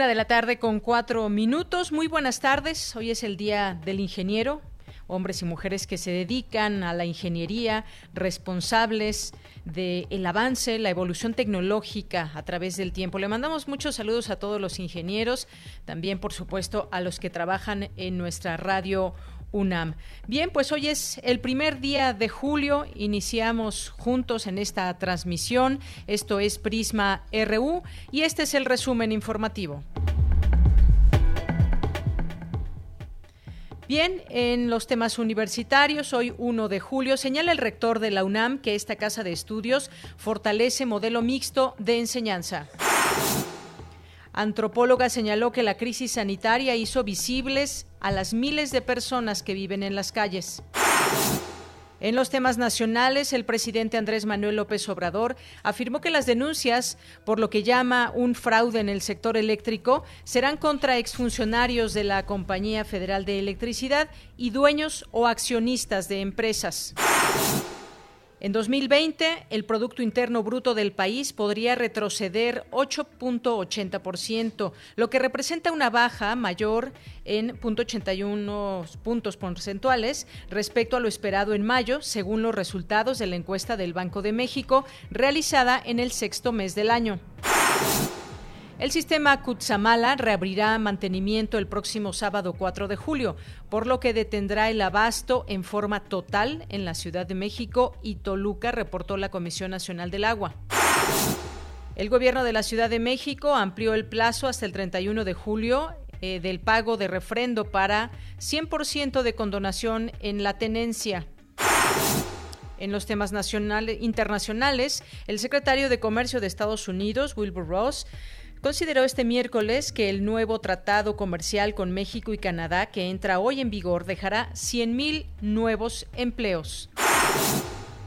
Una de la tarde con cuatro minutos. Muy buenas tardes. Hoy es el Día del Ingeniero. Hombres y mujeres que se dedican a la ingeniería, responsables del avance, la evolución tecnológica a través del tiempo. Le mandamos muchos saludos a todos los ingenieros, también por supuesto a los que trabajan en nuestra radio UNAM. Bien, pues hoy es el primer día de julio, iniciamos juntos en esta transmisión, esto es Prisma RU y este es el resumen informativo. Bien, en los temas universitarios, hoy 1 de julio, señala el rector de la UNAM que esta casa de estudios fortalece modelo mixto de enseñanza. Antropóloga señaló que la crisis sanitaria hizo visibles a las miles de personas que viven en las calles. En los temas nacionales, el presidente Andrés Manuel López Obrador afirmó que las denuncias por lo que llama un fraude en el sector eléctrico serán contra exfuncionarios de la Compañía Federal de Electricidad y dueños o accionistas de empresas. En 2020, el Producto Interno Bruto del país podría retroceder 8.80%, lo que representa una baja mayor en 0.81 puntos porcentuales respecto a lo esperado en mayo, según los resultados de la encuesta del Banco de México realizada en el sexto mes del año. El sistema Kutsamala reabrirá mantenimiento el próximo sábado 4 de julio, por lo que detendrá el abasto en forma total en la Ciudad de México y Toluca, reportó la Comisión Nacional del Agua. El gobierno de la Ciudad de México amplió el plazo hasta el 31 de julio eh, del pago de refrendo para 100% de condonación en la tenencia. En los temas nacionales, internacionales, el secretario de Comercio de Estados Unidos, Wilbur Ross, consideró este miércoles que el nuevo tratado comercial con México y Canadá, que entra hoy en vigor, dejará 100.000 nuevos empleos.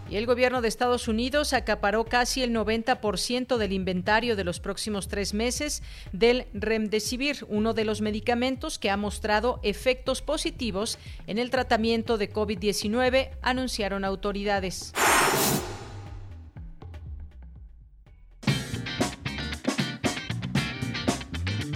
Y el gobierno de Estados Unidos acaparó casi el 90% del inventario de los próximos tres meses del Remdesivir, uno de los medicamentos que ha mostrado efectos positivos en el tratamiento de COVID-19, anunciaron autoridades.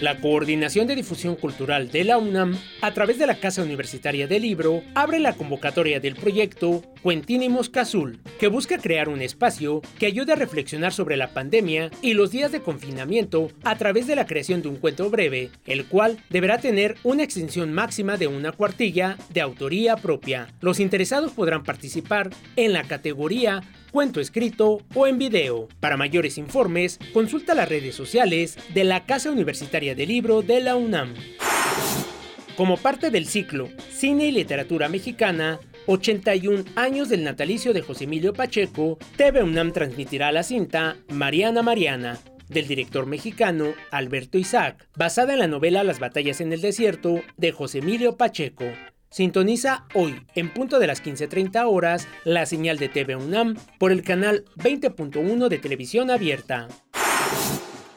La Coordinación de Difusión Cultural de la UNAM, a través de la Casa Universitaria del Libro, abre la convocatoria del proyecto Cuentín Mosca Azul, que busca crear un espacio que ayude a reflexionar sobre la pandemia y los días de confinamiento a través de la creación de un cuento breve, el cual deberá tener una extensión máxima de una cuartilla de autoría propia. Los interesados podrán participar en la categoría cuento escrito o en video. Para mayores informes, consulta las redes sociales de la Casa Universitaria del Libro de la UNAM. Como parte del ciclo Cine y Literatura Mexicana, 81 años del natalicio de José Emilio Pacheco, TV UNAM transmitirá la cinta Mariana Mariana, del director mexicano Alberto Isaac, basada en la novela Las batallas en el desierto de José Emilio Pacheco. Sintoniza hoy, en punto de las 15.30 horas, la señal de TV UNAM por el canal 20.1 de televisión abierta.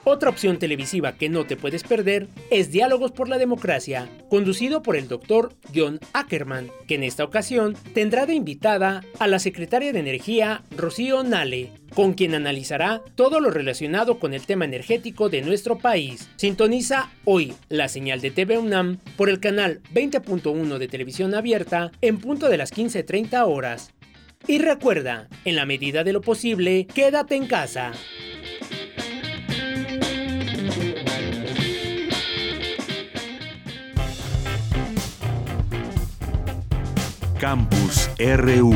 Otra opción televisiva que no te puedes perder es Diálogos por la Democracia, conducido por el doctor John Ackerman, que en esta ocasión tendrá de invitada a la secretaria de Energía, Rocío Nale, con quien analizará todo lo relacionado con el tema energético de nuestro país. Sintoniza hoy la señal de TV UNAM por el canal 20.1 de televisión abierta en punto de las 15.30 horas. Y recuerda, en la medida de lo posible, quédate en casa. Campus RU.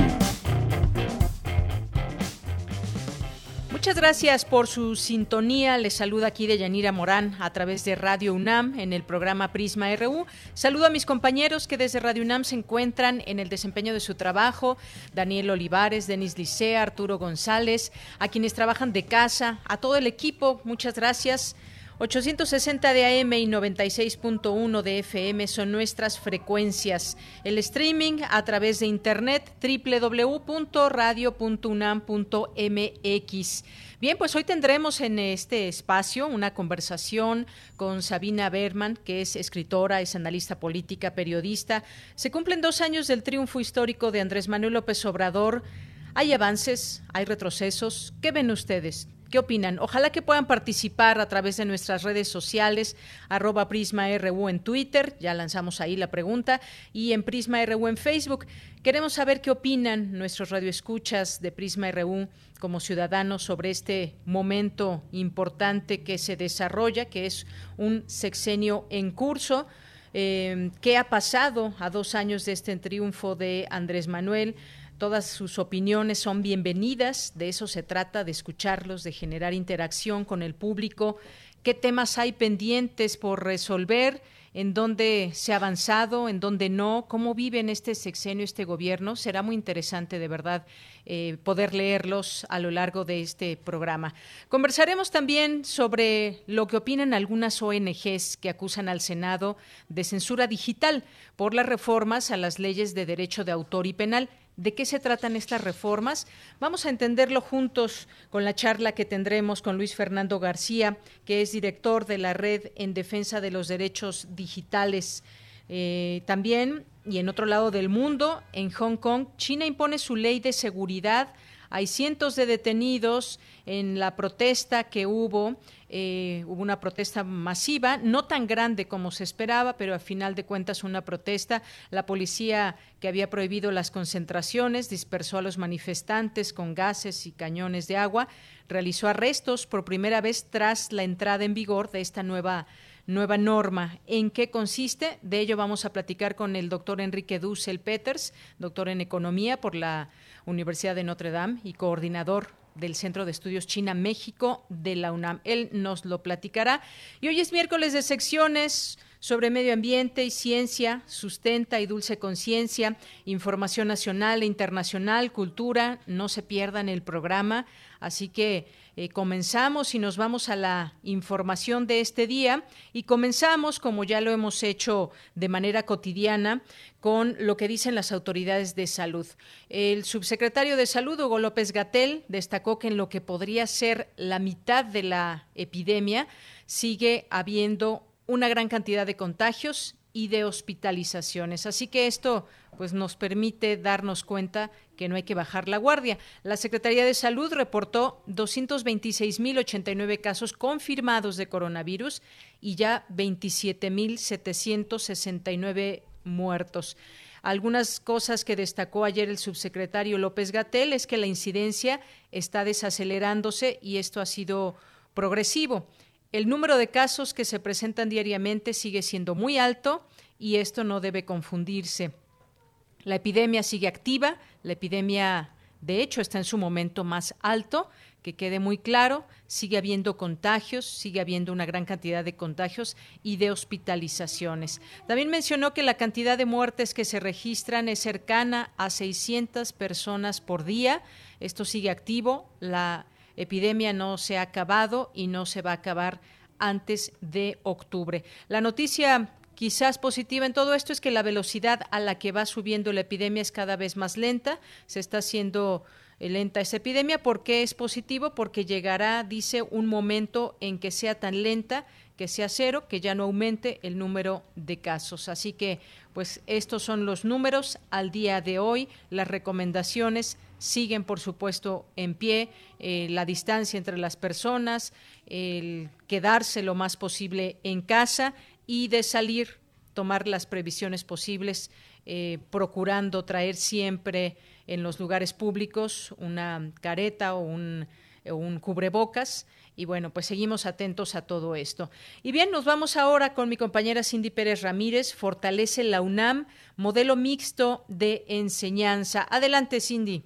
Muchas gracias por su sintonía. Les saluda aquí de Yanira Morán a través de Radio UNAM en el programa Prisma RU. Saludo a mis compañeros que desde Radio UNAM se encuentran en el desempeño de su trabajo. Daniel Olivares, Denis Licea, Arturo González, a quienes trabajan de casa, a todo el equipo. Muchas gracias. 860 de AM y 96.1 de FM son nuestras frecuencias. El streaming a través de internet www.radio.unam.mx. Bien, pues hoy tendremos en este espacio una conversación con Sabina Berman, que es escritora, es analista política, periodista. Se cumplen dos años del triunfo histórico de Andrés Manuel López Obrador. ¿Hay avances? ¿Hay retrocesos? ¿Qué ven ustedes? ¿Qué opinan? Ojalá que puedan participar a través de nuestras redes sociales, arroba Prisma RU en Twitter, ya lanzamos ahí la pregunta, y en Prisma RU en Facebook. Queremos saber qué opinan nuestros radioescuchas de Prisma RU como ciudadanos sobre este momento importante que se desarrolla, que es un sexenio en curso. Eh, ¿Qué ha pasado a dos años de este triunfo de Andrés Manuel? Todas sus opiniones son bienvenidas, de eso se trata, de escucharlos, de generar interacción con el público, qué temas hay pendientes por resolver, en dónde se ha avanzado, en dónde no, cómo vive en este sexenio este gobierno. Será muy interesante, de verdad, eh, poder leerlos a lo largo de este programa. Conversaremos también sobre lo que opinan algunas ONGs que acusan al Senado de censura digital por las reformas a las leyes de derecho de autor y penal. ¿De qué se tratan estas reformas? Vamos a entenderlo juntos con la charla que tendremos con Luis Fernando García, que es director de la Red en Defensa de los Derechos Digitales. Eh, también, y en otro lado del mundo, en Hong Kong, China impone su ley de seguridad. Hay cientos de detenidos en la protesta que hubo eh, hubo una protesta masiva, no tan grande como se esperaba, pero a final de cuentas una protesta. La policía que había prohibido las concentraciones dispersó a los manifestantes con gases y cañones de agua, realizó arrestos por primera vez tras la entrada en vigor de esta nueva nueva norma. ¿En qué consiste? De ello vamos a platicar con el doctor Enrique Dussel Peters, doctor en Economía por la Universidad de Notre Dame y coordinador del Centro de Estudios China-México de la UNAM. Él nos lo platicará. Y hoy es miércoles de secciones sobre medio ambiente y ciencia, sustenta y dulce conciencia, información nacional e internacional, cultura. No se pierdan el programa. Así que eh, comenzamos y nos vamos a la información de este día y comenzamos, como ya lo hemos hecho de manera cotidiana, con lo que dicen las autoridades de salud. El subsecretario de Salud, Hugo López Gatel, destacó que en lo que podría ser la mitad de la epidemia sigue habiendo una gran cantidad de contagios y de hospitalizaciones. Así que esto pues nos permite darnos cuenta que no hay que bajar la guardia. La Secretaría de Salud reportó 226.089 casos confirmados de coronavirus y ya 27.769 muertos. Algunas cosas que destacó ayer el subsecretario López Gatel es que la incidencia está desacelerándose y esto ha sido progresivo. El número de casos que se presentan diariamente sigue siendo muy alto y esto no debe confundirse. La epidemia sigue activa, la epidemia de hecho está en su momento más alto, que quede muy claro, sigue habiendo contagios, sigue habiendo una gran cantidad de contagios y de hospitalizaciones. También mencionó que la cantidad de muertes que se registran es cercana a 600 personas por día. Esto sigue activo, la epidemia no se ha acabado y no se va a acabar antes de octubre. La noticia quizás positiva en todo esto es que la velocidad a la que va subiendo la epidemia es cada vez más lenta, se está haciendo eh, lenta esa epidemia. ¿Por qué es positivo? Porque llegará, dice, un momento en que sea tan lenta que sea cero, que ya no aumente el número de casos. Así que, pues estos son los números al día de hoy, las recomendaciones siguen, por supuesto, en pie, eh, la distancia entre las personas, el quedarse lo más posible en casa y de salir, tomar las previsiones posibles, eh, procurando traer siempre en los lugares públicos una careta o un, un cubrebocas. Y bueno, pues seguimos atentos a todo esto. Y bien, nos vamos ahora con mi compañera Cindy Pérez Ramírez. Fortalece la UNAM, modelo mixto de enseñanza. Adelante, Cindy.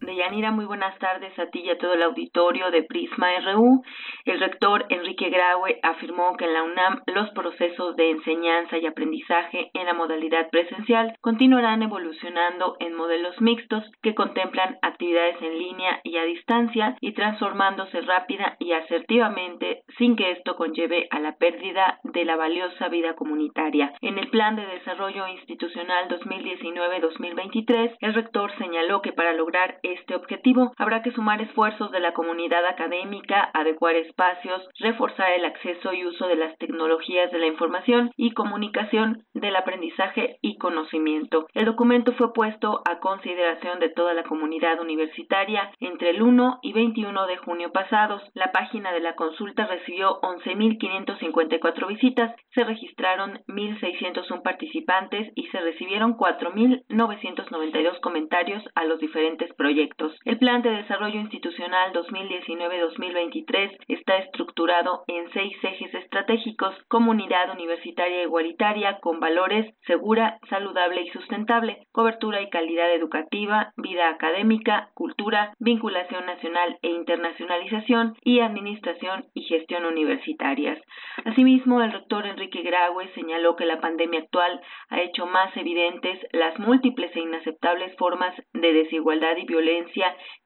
Deyanira, muy buenas tardes a ti y a todo el auditorio de Prisma RU. El rector Enrique Graue afirmó que en la UNAM los procesos de enseñanza y aprendizaje en la modalidad presencial continuarán evolucionando en modelos mixtos que contemplan actividades en línea y a distancia y transformándose rápida y asertivamente sin que esto conlleve a la pérdida de la valiosa vida comunitaria. En el Plan de Desarrollo Institucional 2019-2023, el rector señaló que para lograr este objetivo, habrá que sumar esfuerzos de la comunidad académica, adecuar espacios, reforzar el acceso y uso de las tecnologías de la información y comunicación del aprendizaje y conocimiento. El documento fue puesto a consideración de toda la comunidad universitaria entre el 1 y 21 de junio pasados. La página de la consulta recibió 11.554 visitas, se registraron 1.601 participantes y se recibieron 4.992 comentarios a los diferentes proyectos el Plan de Desarrollo Institucional 2019-2023 está estructurado en seis ejes estratégicos, comunidad universitaria igualitaria con valores segura, saludable y sustentable, cobertura y calidad educativa, vida académica, cultura, vinculación nacional e internacionalización y administración y gestión universitarias. Asimismo, el rector Enrique Graue señaló que la pandemia actual ha hecho más evidentes las múltiples e inaceptables formas de desigualdad y violencia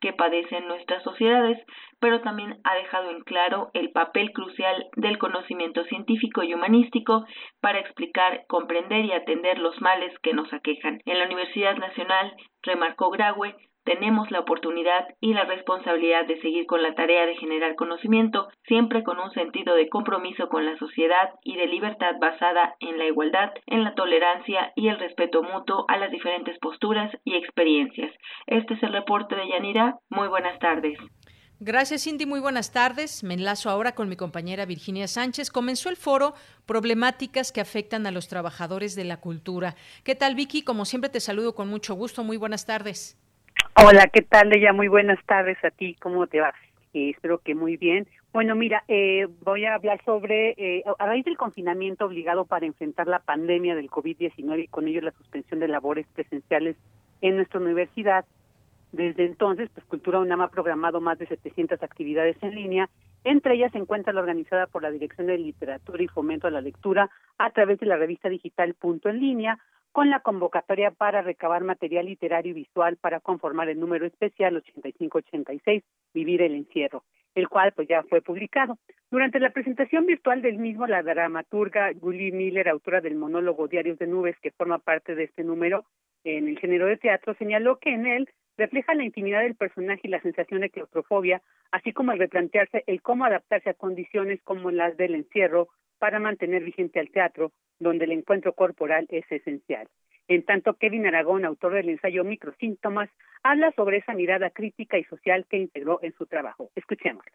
que padecen nuestras sociedades, pero también ha dejado en claro el papel crucial del conocimiento científico y humanístico para explicar, comprender y atender los males que nos aquejan. En la Universidad Nacional, remarcó Graue, tenemos la oportunidad y la responsabilidad de seguir con la tarea de generar conocimiento, siempre con un sentido de compromiso con la sociedad y de libertad basada en la igualdad, en la tolerancia y el respeto mutuo a las diferentes posturas y experiencias. Este es el reporte de Yanira. Muy buenas tardes. Gracias, Cindy. Muy buenas tardes. Me enlazo ahora con mi compañera Virginia Sánchez. Comenzó el foro Problemáticas que afectan a los trabajadores de la cultura. ¿Qué tal, Vicky? Como siempre, te saludo con mucho gusto. Muy buenas tardes. Hola, ¿qué tal, Ella? Muy buenas tardes a ti. ¿Cómo te va? Eh, espero que muy bien. Bueno, mira, eh, voy a hablar sobre, eh, a raíz del confinamiento obligado para enfrentar la pandemia del COVID-19 y con ello la suspensión de labores presenciales en nuestra universidad, desde entonces, pues Cultura UNAM ha programado más de 700 actividades en línea. Entre ellas se encuentra la organizada por la Dirección de Literatura y Fomento a la Lectura a través de la revista digital Punto en Línea, con la convocatoria para recabar material literario y visual para conformar el número especial 8586, Vivir el Encierro, el cual pues ya fue publicado. Durante la presentación virtual del mismo, la dramaturga Julie Miller, autora del monólogo Diarios de Nubes, que forma parte de este número en el género de teatro, señaló que en él refleja la intimidad del personaje y la sensación de claustrofobia, así como el replantearse el cómo adaptarse a condiciones como las del encierro para mantener vigente al teatro, donde el encuentro corporal es esencial. En tanto, Kevin Aragón, autor del ensayo Microsíntomas, habla sobre esa mirada crítica y social que integró en su trabajo. Escuchémoslo.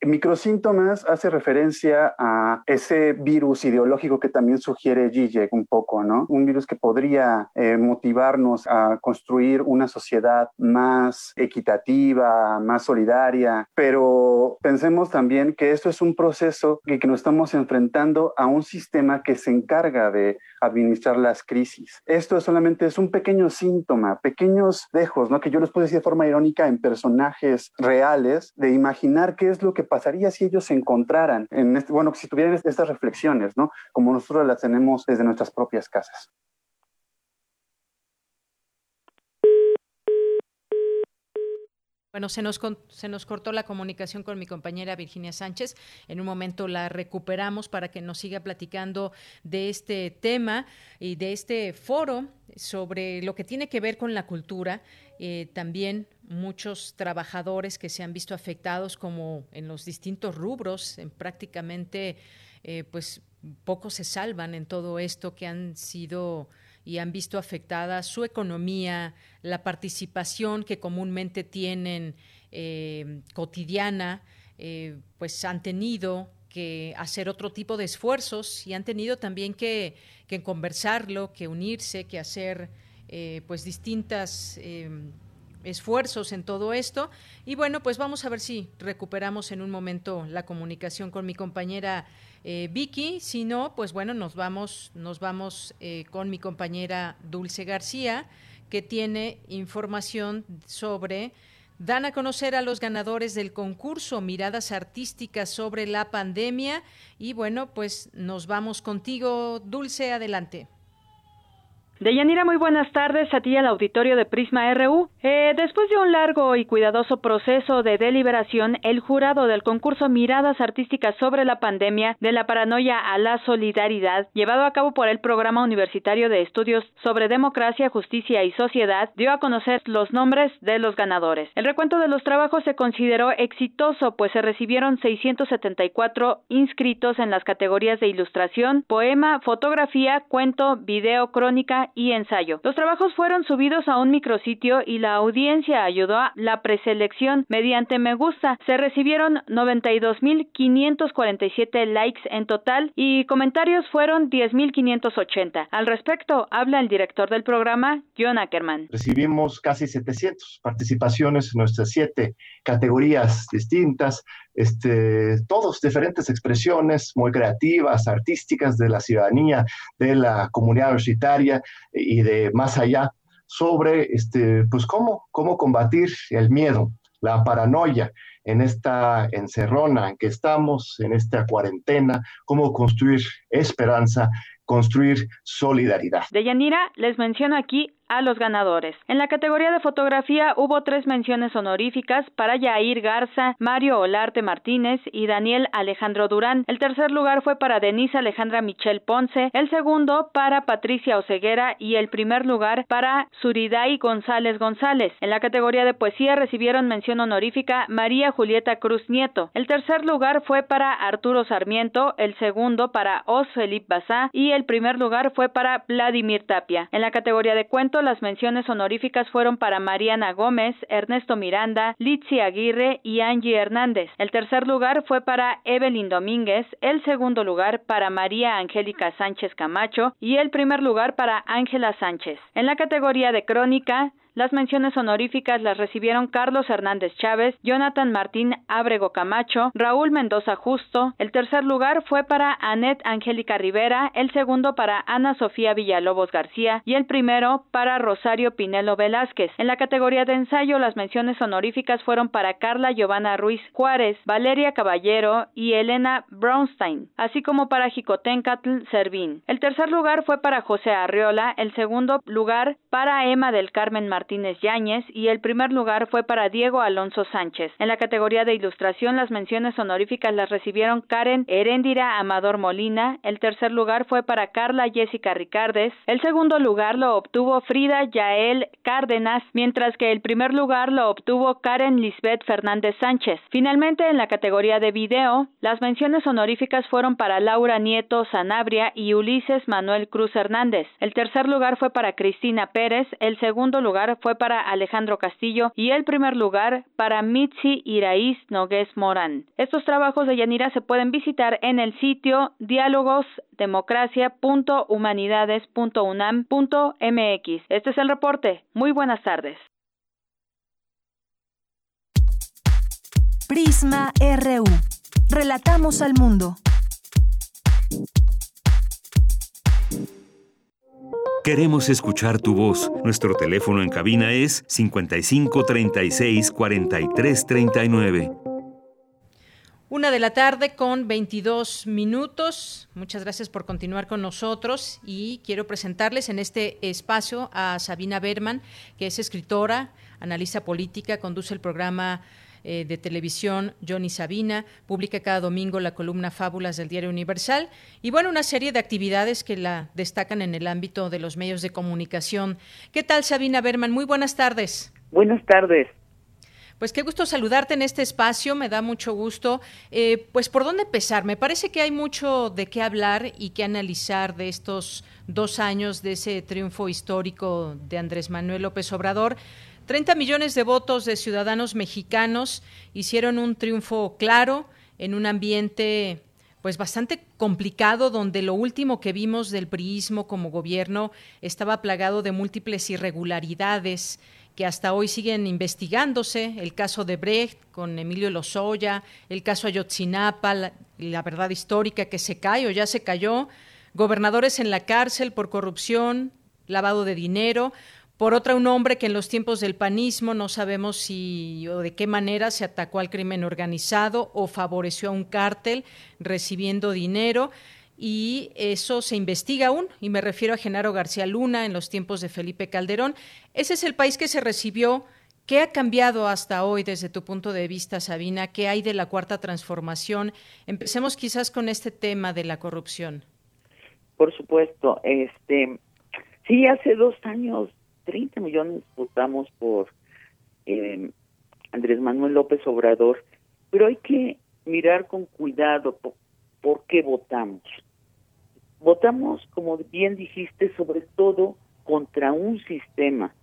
Microsíntomas hace referencia a ese virus ideológico que también sugiere Zizek un poco, ¿no? Un virus que podría eh, motivarnos a construir una sociedad más equitativa, más solidaria, pero pensemos también que esto es un proceso y que nos estamos enfrentando a un sistema que se encarga de administrar las crisis. Esto solamente es un pequeño síntoma, pequeños dejos, ¿no? Que yo les puedo decir de forma irónica en personajes reales, de imaginar qué es lo que pasaría si ellos se encontraran en este, bueno, si tuvieran estas reflexiones, ¿no? Como nosotros las tenemos desde nuestras propias casas. Bueno, se nos, se nos cortó la comunicación con mi compañera Virginia Sánchez. En un momento la recuperamos para que nos siga platicando de este tema y de este foro sobre lo que tiene que ver con la cultura. Eh, también muchos trabajadores que se han visto afectados como en los distintos rubros, en prácticamente, eh, pues pocos se salvan en todo esto que han sido y han visto afectada su economía, la participación que comúnmente tienen eh, cotidiana, eh, pues han tenido que hacer otro tipo de esfuerzos y han tenido también que, conversarlo, que unirse, que hacer eh, pues distintas esfuerzos en todo esto. Y bueno, pues vamos a ver si recuperamos en un momento la comunicación con mi compañera eh, Vicky. Si no, pues bueno, nos vamos, nos vamos eh, con mi compañera Dulce García que tiene información sobre dan a conocer a los ganadores del concurso Miradas Artísticas sobre la pandemia. Y bueno, pues nos vamos contigo, Dulce, adelante. Deyanira, muy buenas tardes a ti al auditorio de Prisma RU. Eh, después de un largo y cuidadoso proceso de deliberación, el jurado del concurso Miradas Artísticas sobre la pandemia de la paranoia a la solidaridad, llevado a cabo por el Programa Universitario de Estudios sobre Democracia, Justicia y Sociedad, dio a conocer los nombres de los ganadores. El recuento de los trabajos se consideró exitoso, pues se recibieron 674 inscritos en las categorías de ilustración, poema, fotografía, cuento, video, crónica y ensayo. Los trabajos fueron subidos a un micrositio y la audiencia ayudó a la preselección mediante me gusta. Se recibieron 92.547 likes en total y comentarios fueron 10.580. Al respecto, habla el director del programa, John Ackerman. Recibimos casi 700 participaciones en nuestras siete categorías distintas, este, todos diferentes expresiones muy creativas, artísticas de la ciudadanía, de la comunidad universitaria y de más allá sobre este, pues cómo, cómo combatir el miedo, la paranoia en esta encerrona en que estamos, en esta cuarentena, cómo construir esperanza, construir solidaridad. De Yanira, les menciono aquí a los ganadores. En la categoría de fotografía hubo tres menciones honoríficas para Yair Garza, Mario Olarte Martínez y Daniel Alejandro Durán. El tercer lugar fue para Denise Alejandra Michel Ponce, el segundo para Patricia Oceguera y el primer lugar para Suriday González González. En la categoría de poesía recibieron mención honorífica María Julieta Cruz Nieto. El tercer lugar fue para Arturo Sarmiento, el segundo para Os Felipe Bazá y el primer lugar fue para Vladimir Tapia. En la categoría de cuento las menciones honoríficas fueron para Mariana Gómez, Ernesto Miranda, Litsi Aguirre y Angie Hernández. El tercer lugar fue para Evelyn Domínguez, el segundo lugar para María Angélica Sánchez Camacho y el primer lugar para Ángela Sánchez. En la categoría de crónica, las menciones honoríficas las recibieron Carlos Hernández Chávez, Jonathan Martín Ábrego Camacho, Raúl Mendoza Justo. El tercer lugar fue para Anet Angélica Rivera, el segundo para Ana Sofía Villalobos García y el primero para Rosario Pinelo Velázquez. En la categoría de ensayo, las menciones honoríficas fueron para Carla Giovanna Ruiz Juárez, Valeria Caballero y Elena Brownstein, así como para Jicotencatl Servín. El tercer lugar fue para José Arriola, el segundo lugar para Emma del Carmen Martínez Martínez Yáñez y el primer lugar fue para Diego Alonso Sánchez. En la categoría de ilustración, las menciones honoríficas las recibieron Karen Heréndira Amador Molina, el tercer lugar fue para Carla Jessica Ricardes, el segundo lugar lo obtuvo Frida Yael Cárdenas, mientras que el primer lugar lo obtuvo Karen Lisbeth Fernández Sánchez. Finalmente, en la categoría de video, las menciones honoríficas fueron para Laura Nieto Sanabria y Ulises Manuel Cruz Hernández. El tercer lugar fue para Cristina Pérez, el segundo lugar fue para Alejandro Castillo y el primer lugar para Mitzi Iraíz Nogués Morán. Estos trabajos de Yanira se pueden visitar en el sitio diálogosdemocracia.humanidades.unam.mx. Este es el reporte. Muy buenas tardes. Prisma RU. Relatamos al mundo. Queremos escuchar tu voz. Nuestro teléfono en cabina es 55 36 43 39. Una de la tarde con 22 minutos. Muchas gracias por continuar con nosotros y quiero presentarles en este espacio a Sabina Berman, que es escritora, analista política, conduce el programa eh, de televisión, Johnny Sabina, publica cada domingo la columna Fábulas del Diario Universal y bueno, una serie de actividades que la destacan en el ámbito de los medios de comunicación. ¿Qué tal, Sabina Berman? Muy buenas tardes. Buenas tardes. Pues qué gusto saludarte en este espacio, me da mucho gusto. Eh, pues por dónde empezar, me parece que hay mucho de qué hablar y que analizar de estos dos años de ese triunfo histórico de Andrés Manuel López Obrador. 30 millones de votos de ciudadanos mexicanos hicieron un triunfo claro en un ambiente pues bastante complicado donde lo último que vimos del priismo como gobierno estaba plagado de múltiples irregularidades que hasta hoy siguen investigándose, el caso de Brecht con Emilio Lozoya, el caso Ayotzinapa, la, la verdad histórica que se cae o ya se cayó, gobernadores en la cárcel por corrupción, lavado de dinero, Por otra, un hombre que en los tiempos del panismo no sabemos si o de qué manera se atacó al crimen organizado o favoreció a un cártel recibiendo dinero y eso se investiga aún, y me refiero a Genaro García Luna en los tiempos de Felipe Calderón. Ese es el país que se recibió. ¿Qué ha cambiado hasta hoy desde tu punto de vista, Sabina? ¿Qué hay de la cuarta transformación? Empecemos quizás con este tema de la corrupción. Por supuesto, este, sí, hace dos años 30 millones votamos por eh, Andrés Manuel López Obrador, pero hay que mirar con cuidado por, qué votamos. Votamos, como bien dijiste, sobre todo contra un sistema,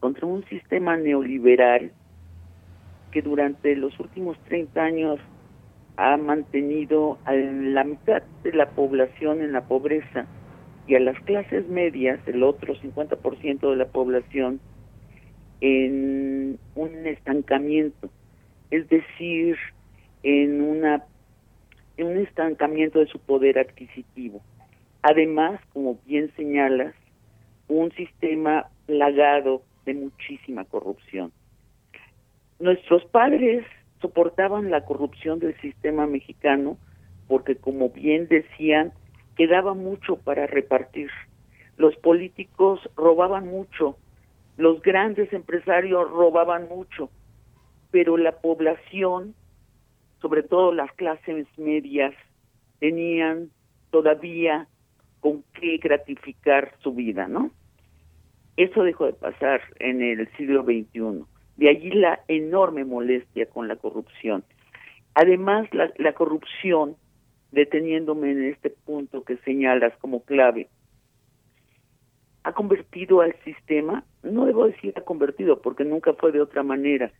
contra un sistema neoliberal que durante los últimos 30 años ha mantenido a la mitad de la población en la pobreza y a las clases medias, el otro 50% de la población, en un estancamiento, es decir, en una en un estancamiento de su poder adquisitivo. Además, como bien señalas, un sistema plagado de muchísima corrupción. Nuestros padres soportaban la corrupción del sistema mexicano porque, como bien decían, quedaba mucho para repartir. Los políticos robaban mucho, los grandes empresarios robaban mucho, pero la población, sobre todo las clases medias, tenían todavía con qué gratificar su vida, ¿no? Eso dejó de pasar en el siglo XXI. De allí la enorme molestia con la corrupción. Además, la, la corrupción deteniéndome en este punto que señalas como clave, ha convertido al sistema, no debo decir ha convertido porque nunca fue de otra manera,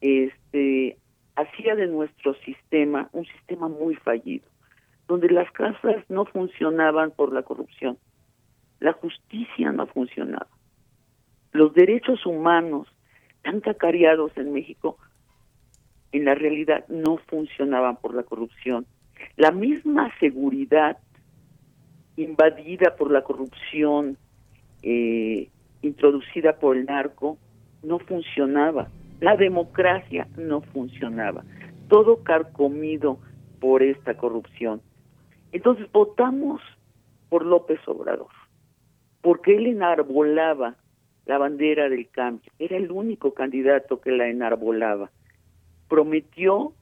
este hacía de nuestro sistema un sistema muy fallido, donde las casas no funcionaban por la corrupción, la justicia no funcionaba, los derechos humanos tan cacareados en México en la realidad no funcionaban por la corrupción la misma seguridad invadida por la corrupción eh, introducida por el narco no funcionaba. La democracia no funcionaba. Todo carcomido por esta corrupción. Entonces votamos por López Obrador, porque él enarbolaba la bandera del cambio. Era el único candidato que la enarbolaba. Prometió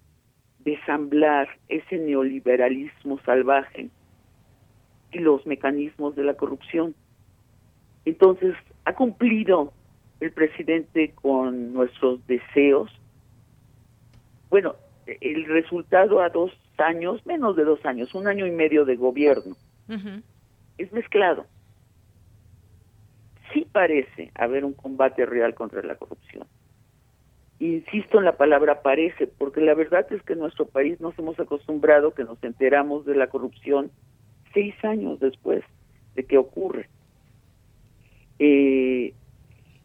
desamblar ese neoliberalismo salvaje y los mecanismos de la corrupción. Entonces, ha cumplido el presidente con nuestros deseos. Bueno, el resultado a dos años, menos de dos años, un año y medio de gobierno, es mezclado. Sí parece haber un combate real contra la corrupción Insisto en la palabra parece, porque la verdad es que en nuestro país nos hemos acostumbrado que nos enteramos de la corrupción seis años después de que ocurre. Eh,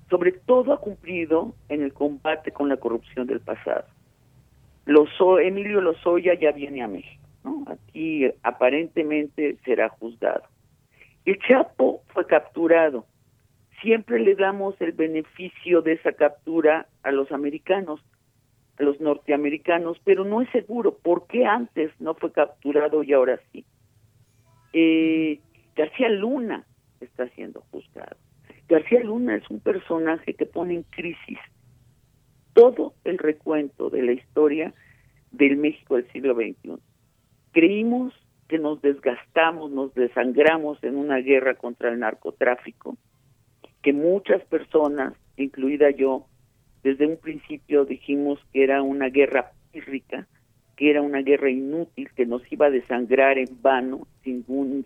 sobre todo ha cumplido en el combate con la corrupción del pasado. Emilio Lozoya ya viene a México, ¿no? aquí aparentemente será juzgado. El Chapo fue capturado siempre le damos el beneficio de esa captura a los americanos, a los norteamericanos, pero no es seguro. ¿Por qué antes no fue capturado y ahora sí? Eh, García Luna está siendo juzgado. García Luna es un personaje que pone en crisis todo el recuento de la historia del México del siglo XXI. Creímos que nos desgastamos, nos desangramos en una guerra contra el narcotráfico, que muchas personas, incluida yo, desde un principio dijimos que era una guerra pírrica, que era una guerra inútil, que nos iba a desangrar en vano, sin,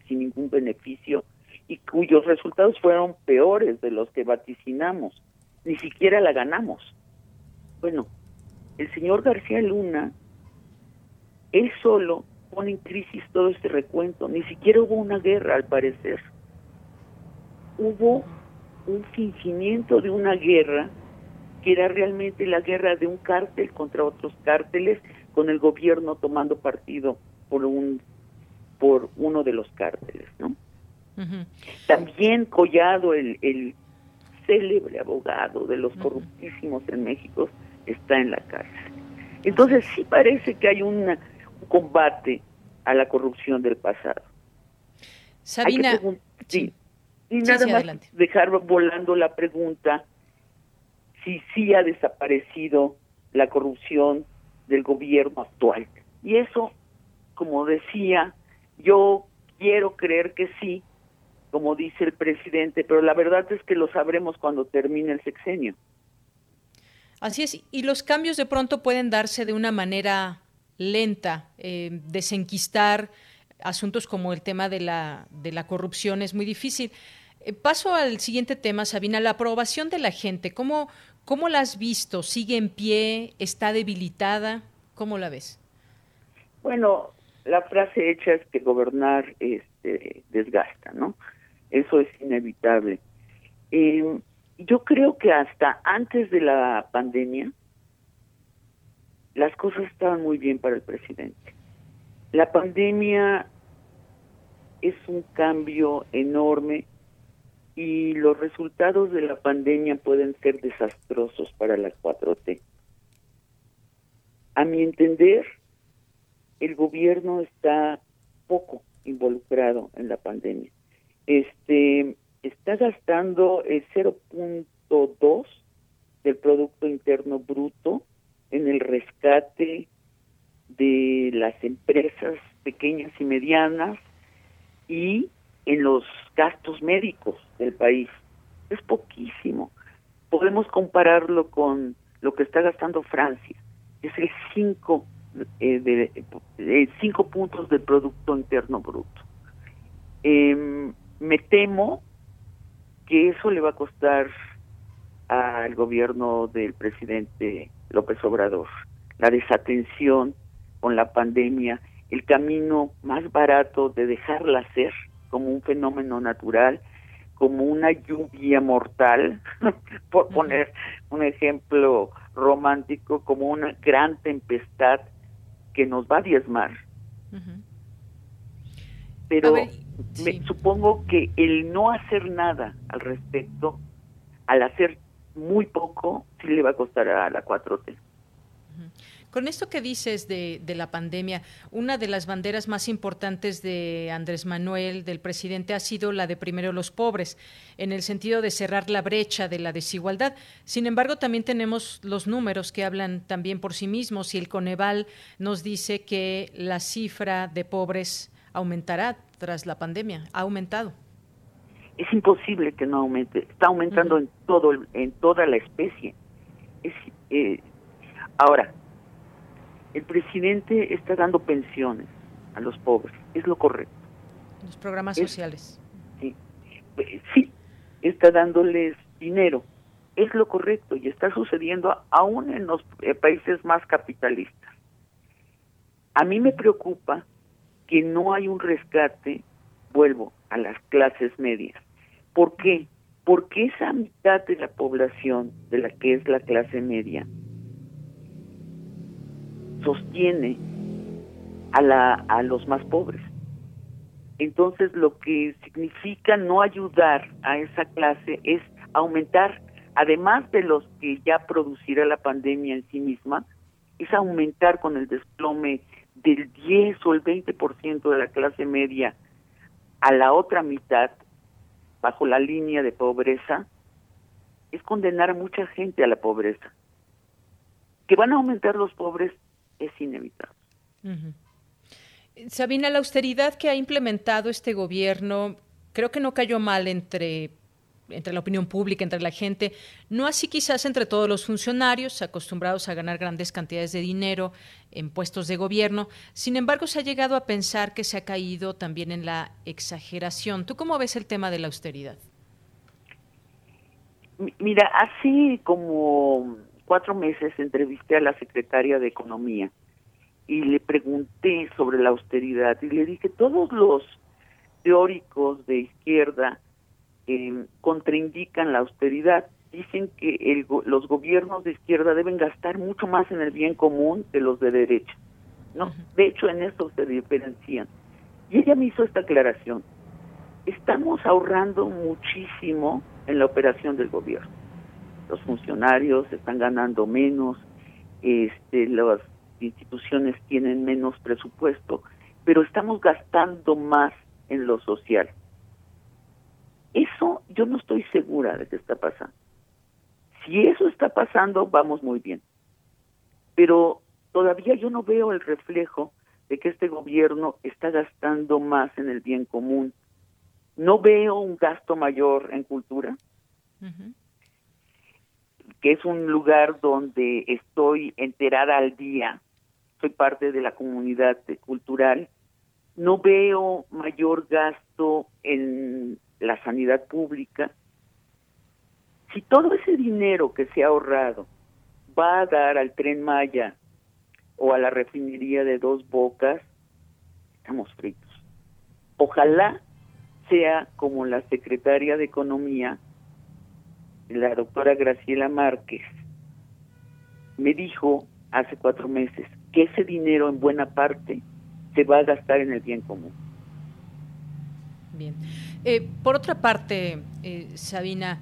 sin ningún beneficio, y cuyos resultados fueron peores de los que vaticinamos. Ni siquiera la ganamos. Bueno, el señor García Luna, él solo pone en crisis todo este recuento. Ni siquiera hubo una guerra, al parecer. Hubo un fingimiento de una guerra que era realmente la guerra de un cártel contra otros cárteles con el gobierno tomando partido por un por uno de los cárteles no también Collado el, el célebre abogado de los corruptísimos en México está en la cárcel. Entonces sí parece que hay un combate a la corrupción del pasado. Sabina, sí. Y nada más dejar volando la pregunta si sí ha desaparecido la corrupción del gobierno actual. Y eso, como decía, yo quiero creer que sí, como dice el presidente, pero la verdad es que lo sabremos cuando termine el sexenio. Así es, y los cambios de pronto pueden darse de una manera lenta, eh, desenquistar asuntos como el tema de la, de la corrupción es muy difícil. Eh, paso al siguiente tema, Sabina, la aprobación de la gente. ¿Cómo, ¿Cómo la has visto? ¿Sigue en pie? ¿Está debilitada? ¿Cómo la ves? Bueno, la frase hecha es que gobernar este, desgasta, ¿no? Eso es inevitable. Em, yo creo que hasta antes de la pandemia, las cosas estaban muy bien para el presidente. La pandemia es un cambio enorme y los resultados de la pandemia pueden ser desastrosos para la 4T. A mi entender, el gobierno está poco involucrado en la pandemia. Este está gastando el 0.2 del producto interno bruto en el rescate de las empresas pequeñas y medianas y en los gastos médicos del país. Es poquísimo. Podemos compararlo con lo que está gastando Francia. Es el 5 eh, de, cinco puntos del Producto Interno Bruto. Em, me temo que eso le va a costar al gobierno del presidente López Obrador. La desatención con la pandemia, el camino más barato de dejarla ser como un fenómeno natural, como una lluvia mortal, por poner un ejemplo romántico, como una gran tempestad que nos va a diezmar. Pero me, supongo que el no hacer nada al respecto, al hacer muy poco, sí le va a costar a la 4T. Con esto que dices de, la pandemia, una de las banderas más importantes de Andrés Manuel, del presidente, ha sido la de primero los pobres, en el sentido de cerrar la brecha de la desigualdad. Sin embargo, también tenemos los números que hablan también por sí mismos y el Coneval nos dice que la cifra de pobres aumentará tras la pandemia. Ha aumentado. Es imposible que no aumente. Está aumentando en todo, en toda la especie. Es, eh, ahora, el presidente está dando pensiones a los pobres, es lo correcto. Los programas sociales. Sí, sí, está dándoles dinero, es lo correcto y está sucediendo aún en los eh, países más capitalistas. A mí me preocupa que no hay un rescate, vuelvo, a las clases medias. ¿Por qué? Porque esa mitad de la población de la que es la clase media sostiene a, la, a los más pobres. Entonces lo que significa no ayudar a esa clase es aumentar, además de los que ya producirá la pandemia en sí misma, es aumentar con el desplome del 10 o el 20% de la clase media a la otra mitad, bajo la línea de pobreza, es condenar a mucha gente a la pobreza. Que van a aumentar los pobres es inevitable. Sabina, la austeridad que ha implementado este gobierno creo que no cayó mal entre entre la opinión pública, entre la gente, no así quizás entre todos los funcionarios acostumbrados a ganar grandes cantidades de dinero en puestos de gobierno. Sin embargo, se ha llegado a pensar que se ha caído también en la exageración. ¿Tú cómo ves el tema de la austeridad? Mira, así como cuatro meses entrevisté a la secretaria de Economía y le pregunté sobre la austeridad y le dije, todos los teóricos de izquierda eh, contraindican la austeridad. Dicen que el, los gobiernos de izquierda deben gastar mucho más en el bien común que los de derecha. ¿no? De hecho, en eso se diferencian. Y ella me hizo esta aclaración. Estamos ahorrando muchísimo en la operación del gobierno. Los funcionarios están ganando menos, este, las instituciones tienen menos presupuesto, pero estamos gastando más en lo social. Eso yo no estoy segura de que está pasando. Si eso está pasando, vamos muy bien. Pero todavía yo no veo el reflejo de que este gobierno está gastando más en el bien común. No veo un gasto mayor en cultura, que es un lugar donde estoy enterada al día, soy parte de la comunidad cultural. No veo mayor gasto en la sanidad pública. Si todo ese dinero que se ha ahorrado va a dar al tren Maya o a la refinería de dos bocas, estamos fritos. Ojalá sea como la secretaria de Economía, la doctora Graciela Márquez, me dijo hace cuatro meses que ese dinero en buena parte se va a gastar en el bien común. Bien. Eh, por otra parte, eh, Sabina,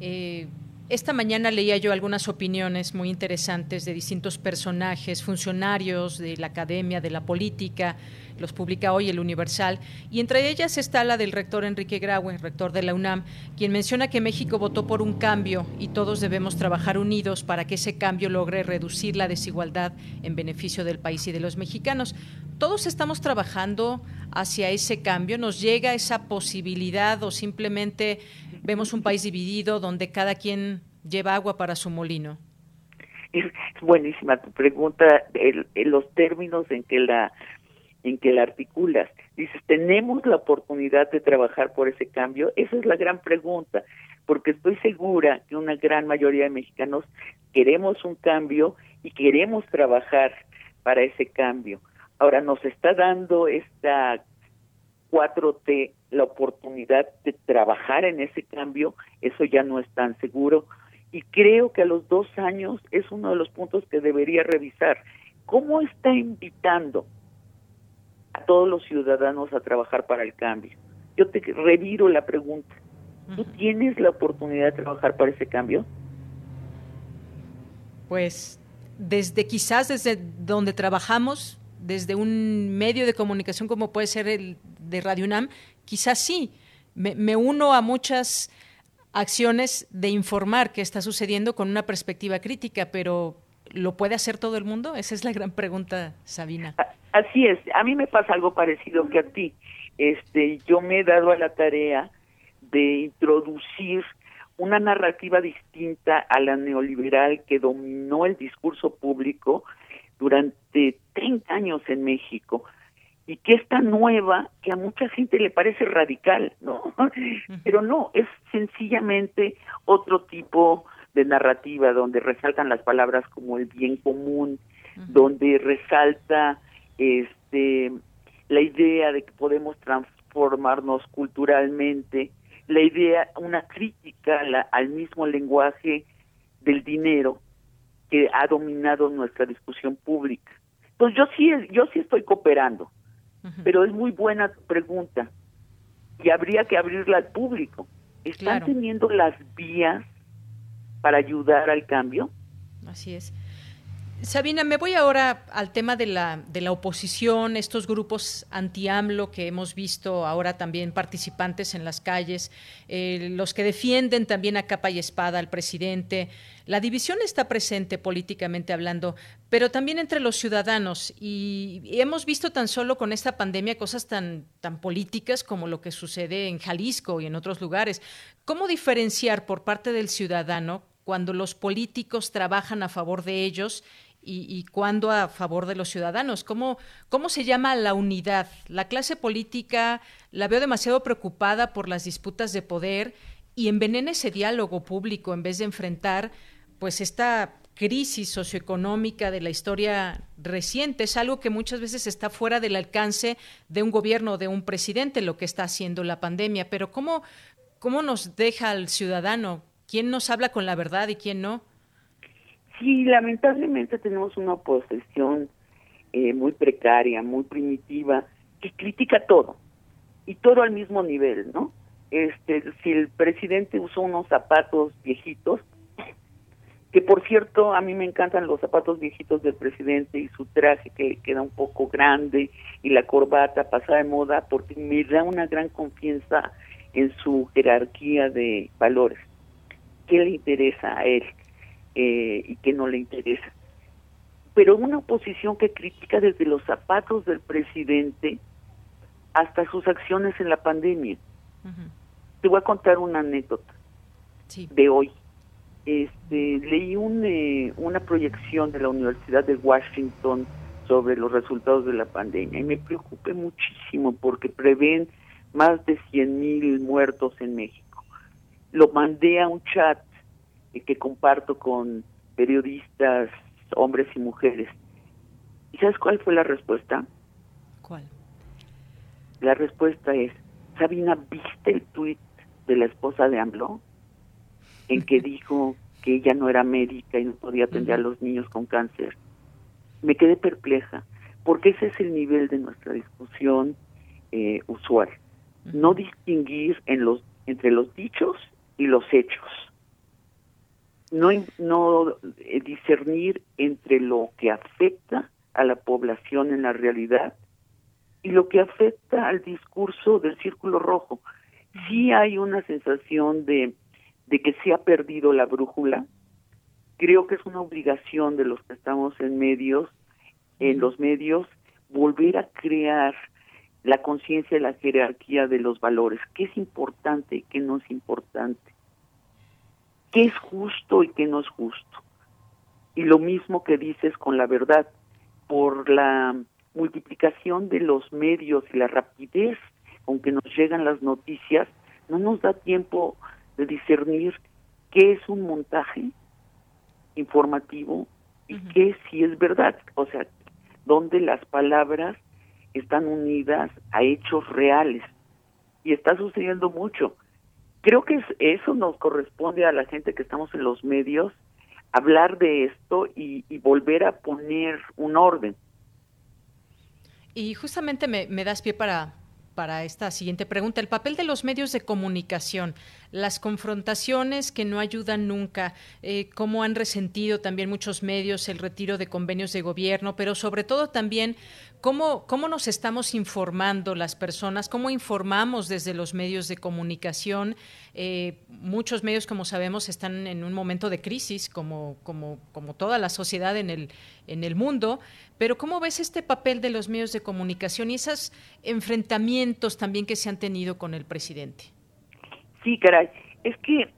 eh, esta mañana leía yo algunas opiniones muy interesantes de distintos personajes, funcionarios de la academia, de la política, los publica hoy el Universal, y entre ellas está la del rector Enrique Graue, rector de la UNAM, quien menciona que México votó por un cambio y todos debemos trabajar unidos para que ese cambio logre reducir la desigualdad en beneficio del país y de los mexicanos. Todos estamos trabajando hacia ese cambio, nos llega esa posibilidad o simplemente vemos un país dividido donde cada quien lleva agua para su molino? Es buenísima tu pregunta, en los términos en que la en que la articulas. Dices, ¿tenemos la oportunidad de trabajar por ese cambio? Esa es la gran pregunta, porque estoy segura que una gran mayoría de mexicanos queremos un cambio y queremos trabajar para ese cambio. Ahora nos está dando esta 4T la oportunidad de trabajar en ese cambio, eso ya no es tan seguro. Y creo que a los dos años es uno de los puntos que debería revisar. ¿Cómo está invitando a todos los ciudadanos a trabajar para el cambio? Yo te reviro la pregunta. ¿Tú tienes la oportunidad de trabajar para ese cambio? Pues desde quizás desde donde trabajamos, desde un medio de comunicación como puede ser el de Radio UNAM, quizás sí. Me, uno a muchas acciones de informar qué está sucediendo con una perspectiva crítica, pero ¿lo puede hacer todo el mundo? Esa es la gran pregunta, Sabina. Así es. A mí me pasa algo parecido que a ti. Este, yo me he dado a la tarea de introducir una narrativa distinta a la neoliberal que dominó el discurso público durante 30 años en México y que esta nueva que a mucha gente le parece radical, ¿no? Pero no, es sencillamente otro tipo de narrativa donde resaltan las palabras como el bien común, donde resalta este la idea de que podemos transformarnos culturalmente, la idea, una crítica al mismo lenguaje del dinero que ha dominado nuestra discusión pública. Entonces yo sí, yo sí estoy cooperando, pero es muy buena tu pregunta y habría que abrirla al público. ¿Están teniendo las vías para ayudar al cambio? Así es. Sabina, me voy ahora al tema de la, de la oposición, estos grupos anti-AMLO que hemos visto ahora también participantes en las calles, eh, los que defienden también a capa y espada al presidente. La división está presente políticamente hablando, pero también entre los ciudadanos. Y, hemos visto tan solo con esta pandemia cosas tan, tan políticas como lo que sucede en Jalisco y en otros lugares. ¿Cómo diferenciar por parte del ciudadano cuando los políticos trabajan a favor de ellos y, y cuándo a favor de los ciudadanos. ¿Cómo, ¿Cómo se llama la unidad? La clase política la veo demasiado preocupada por las disputas de poder y envenena ese diálogo público en vez de enfrentar pues esta crisis socioeconómica de la historia reciente. Es algo que muchas veces está fuera del alcance de un gobierno, de un presidente, lo que está haciendo la pandemia. Pero ¿cómo, cómo nos deja al ciudadano? ¿Quién nos habla con la verdad y quién no? Sí, lamentablemente tenemos una oposición eh, muy precaria, muy primitiva, que critica todo y todo al mismo nivel, ¿no? este, si el presidente usó unos zapatos viejitos, que por cierto, a mí me encantan los zapatos viejitos del presidente y su traje que queda un poco grande y la corbata pasada de moda, porque me da una gran confianza en su jerarquía de valores. ¿Qué le interesa a él eh, y qué no le interesa? Pero una oposición que critica desde los zapatos del presidente hasta sus acciones en la pandemia. Te voy a contar una anécdota de hoy este, leí un, eh, una proyección de la Universidad de Washington sobre los resultados de la pandemia y me preocupé muchísimo porque prevén más de 100 mil muertos en México. Lo mandé a un chat que comparto con periodistas, hombres y mujeres. ¿Y sabes cuál fue la respuesta? ¿Cuál? La respuesta es, Sabina, ¿viste el tuit de la esposa de AMLO? en que dijo que ella no era médica y no podía atender a los niños con cáncer. Me quedé perpleja, porque ese es el nivel de nuestra discusión eh, usual. No distinguir en los, entre los dichos y los hechos. No, no eh, discernir entre lo que afecta a la población en la realidad y lo que afecta al discurso del círculo rojo. Sí hay una sensación de de que se ha perdido la brújula. Creo que es una obligación de los que estamos en medios, en los medios, volver a crear la conciencia de la jerarquía de los valores, qué es importante y qué no es importante, qué es justo y qué no es justo. Y lo mismo que dices con la verdad, por la multiplicación de los medios y la rapidez con que nos llegan las noticias, no nos da tiempo de discernir qué es un montaje informativo y qué si es verdad, o sea, donde las palabras están unidas a hechos reales. Y está sucediendo mucho. Creo que eso nos corresponde a la gente que estamos en los medios, hablar de esto y, volver a poner un orden. Y justamente me, das pie para, para esta siguiente pregunta. El papel de los medios de comunicación, las confrontaciones que no ayudan nunca, eh, cómo han resentido también muchos medios el retiro de convenios de gobierno, pero sobre todo también cómo, cómo nos estamos informando las personas, cómo informamos desde los medios de comunicación. Eh, muchos medios, como sabemos, están en un momento de crisis, como, como, como toda la sociedad en el, en el mundo, pero ¿cómo ves este papel de los medios de comunicación y esos enfrentamientos también que se han tenido con el presidente? Sí, caray, es que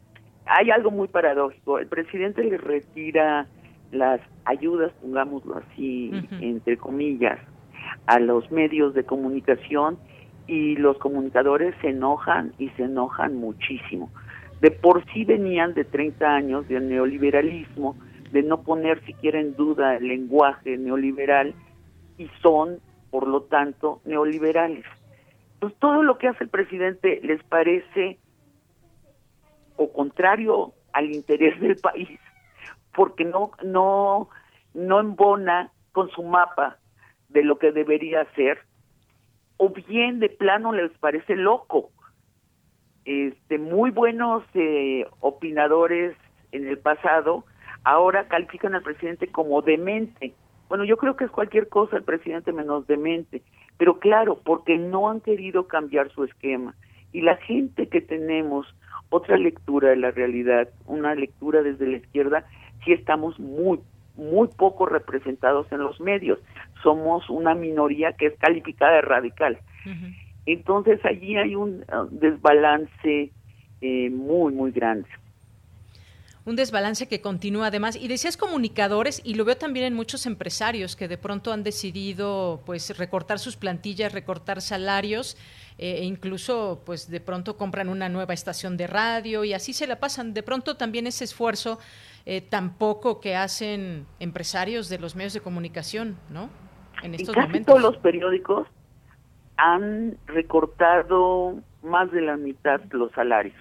hay algo muy paradójico. El presidente le retira las ayudas, pongámoslo así, entre comillas, a los medios de comunicación y los comunicadores se enojan y se enojan muchísimo. De por sí venían de 30 años del neoliberalismo, de no poner siquiera en duda el lenguaje neoliberal y son, por lo tanto, neoliberales. Pues todo lo que hace el presidente les parece o contrario al interés del país, porque no no no embona con su mapa de lo que debería ser, o bien de plano les parece loco. Este, muy buenos eh, opinadores en el pasado ahora califican al presidente como demente. Bueno, yo creo que es cualquier cosa el presidente menos demente, pero claro, porque no han querido cambiar su esquema. Y la gente que tenemos otra lectura de la realidad, una lectura desde la izquierda, sí estamos muy, muy poco representados en los medios. Somos una minoría que es calificada de radical. Entonces allí hay un uh, desbalance eh, muy, muy grande un desbalance que continúa además. Y decías comunicadores, y lo veo también en muchos empresarios que de pronto han decidido pues recortar sus plantillas, recortar salarios, eh, e incluso pues de pronto compran una nueva estación de radio y así se la pasan. De pronto también ese esfuerzo eh, tampoco que hacen empresarios de los medios de comunicación, ¿no? En estos casi momentos. todos los periódicos han recortado más de la mitad los salarios.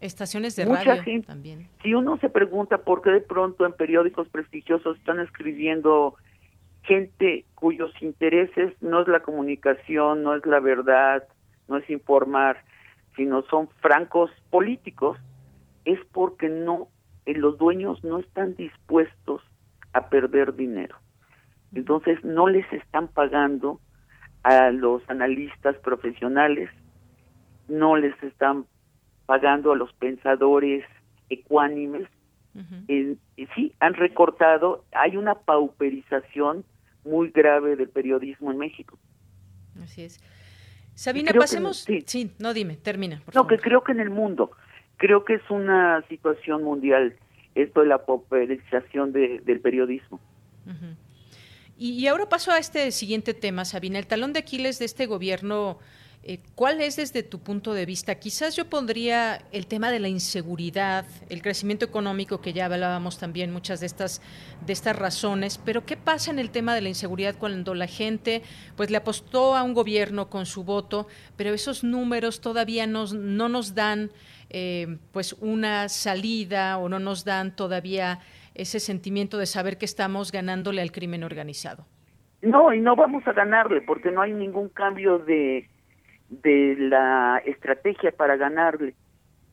Estaciones de radio también. Si uno se pregunta por qué de pronto en periódicos prestigiosos están escribiendo gente cuyos intereses no es la comunicación, no es la verdad, no es informar, sino son francos políticos, es porque no los dueños no están dispuestos a perder dinero. Entonces no les están pagando a los analistas profesionales, no les están pagando a los pensadores ecuánimes. sí, han recortado, hay una pauperización muy grave del periodismo en México. Así es. Sabina, pasemos. sí. no dime, termina. no, que creo que en el mundo, creo que es una situación mundial esto de la pauperización del periodismo. y, ahora paso a este siguiente tema, Sabina. El talón de Aquiles de este gobierno eh, ¿Cuál es desde tu punto de vista? Quizás yo pondría el tema de la inseguridad, el crecimiento económico, que ya hablábamos también muchas de estas, de estas razones, pero ¿qué pasa en el tema de la inseguridad cuando la gente pues le apostó a un gobierno con su voto, pero esos números todavía nos, no nos dan eh, pues una salida o no nos dan todavía ese sentimiento de saber que estamos ganándole al crimen organizado? No, y no vamos a ganarle porque no hay ningún cambio de de la estrategia para ganarle.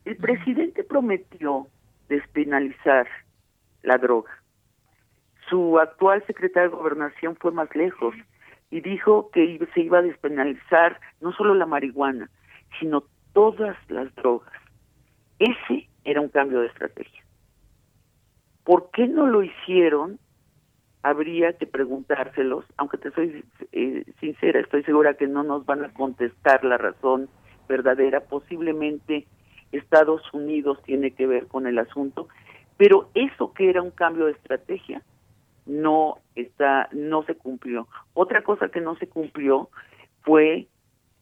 El presidente prometió despenalizar la droga. Su actual secretario de gobernación fue más lejos y dijo que se iba a despenalizar no solo la marihuana, sino todas las drogas. Ese era un cambio de estrategia. ¿Por qué no lo hicieron habría que preguntárselos, aunque te soy eh, sincera, estoy segura que no nos van a contestar la razón verdadera, posiblemente Estados Unidos tiene que ver con el asunto, pero eso que era un cambio de estrategia no está no se cumplió. Otra cosa que no se cumplió fue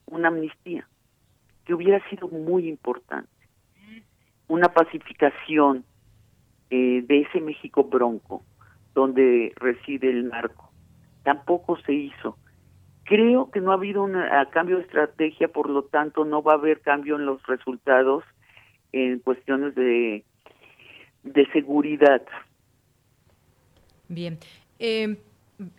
una amnistía, que hubiera sido muy importante. Una pacificación eh, de ese México bronco, donde reside el narco. Tampoco se hizo. Creo que no ha habido un cambio de estrategia, por lo tanto no va a haber cambio en los resultados en cuestiones de, de seguridad. Bien. Eh,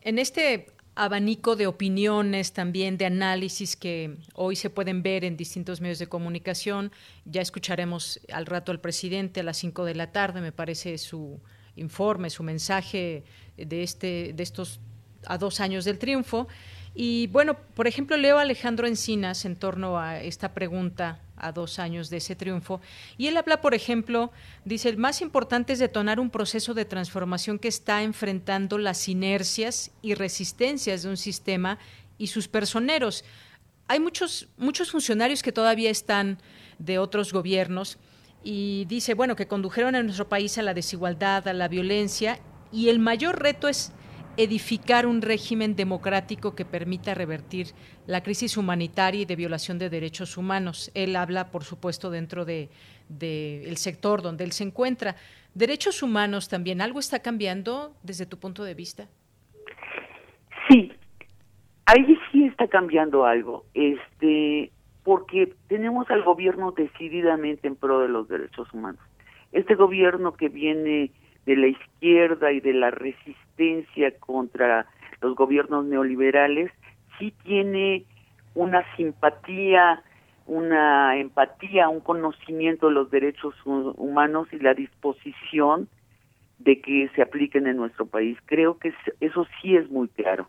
en este abanico de opiniones también, de análisis que hoy se pueden ver en distintos medios de comunicación. Ya escucharemos al rato al presidente a las 5 de la tarde, me parece su, informe, su mensaje de, este, de estos a dos años del triunfo. Y bueno, por ejemplo, leo a Alejandro Encinas en torno a esta pregunta a dos años de ese triunfo. Y él habla, por ejemplo, dice, el más importante es detonar un proceso de transformación que está enfrentando las inercias y resistencias de un sistema y sus personeros. Hay muchos, muchos funcionarios que todavía están de otros gobiernos y dice, bueno, que condujeron a nuestro país a la desigualdad, a la violencia, y el mayor reto es edificar un régimen democrático que permita revertir la crisis humanitaria y de violación de derechos humanos. Él habla, por supuesto, dentro del de, sector donde él se encuentra. Derechos humanos también, ¿algo está cambiando desde tu punto de vista? Sí, ahí sí está cambiando algo. Este, porque tenemos al gobierno decididamente en pro de los derechos humanos. Este gobierno que viene de la izquierda y de la resistencia contra los gobiernos neoliberales, sí tiene una simpatía, una empatía, un conocimiento de los derechos humanos y la disposición de que se apliquen en nuestro país. Creo que eso sí es muy claro.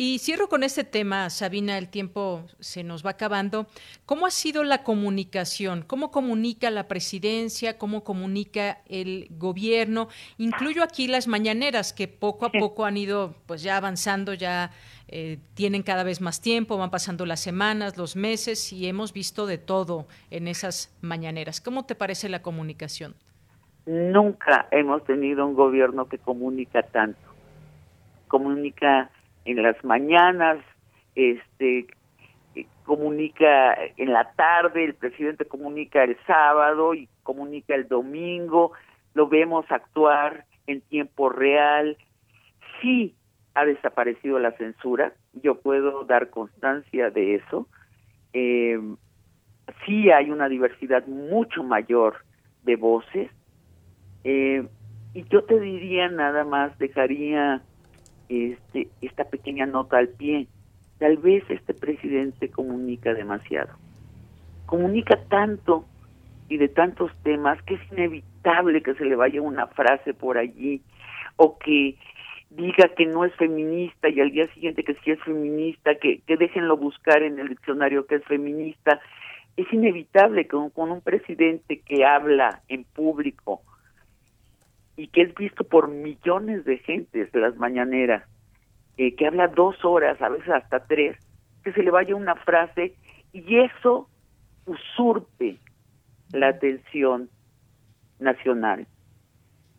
Y cierro con este tema, Sabina, el tiempo se nos va acabando. ¿Cómo ha sido la comunicación? ¿Cómo comunica la presidencia? ¿Cómo comunica el gobierno? Incluyo aquí las mañaneras que poco a poco han ido pues ya avanzando, ya eh, tienen cada vez más tiempo, van pasando las semanas, los meses y hemos visto de todo en esas mañaneras. ¿Cómo te parece la comunicación? Nunca hemos tenido un gobierno que comunica tanto. Comunica en las mañanas, este eh, comunica en la tarde, el presidente comunica el sábado y comunica el domingo, lo vemos actuar en tiempo real. Sí ha desaparecido la censura, yo puedo dar constancia de eso. Eh, sí hay una diversidad mucho mayor de voces. Eh, y yo te diría nada más, dejaría este, esta pequeña nota al pie. Tal vez este presidente comunica demasiado. Comunica tanto y de tantos temas que es inevitable que se le vaya una frase por allí o que diga que no es feminista y al día siguiente que sí es feminista, que, que déjenlo buscar en el diccionario que es feminista. Es inevitable que con un presidente que habla en público y que es visto por millones de gentes las mañaneras, eh, que habla dos horas, a veces hasta tres, que se le vaya una frase y eso usurpe la atención nacional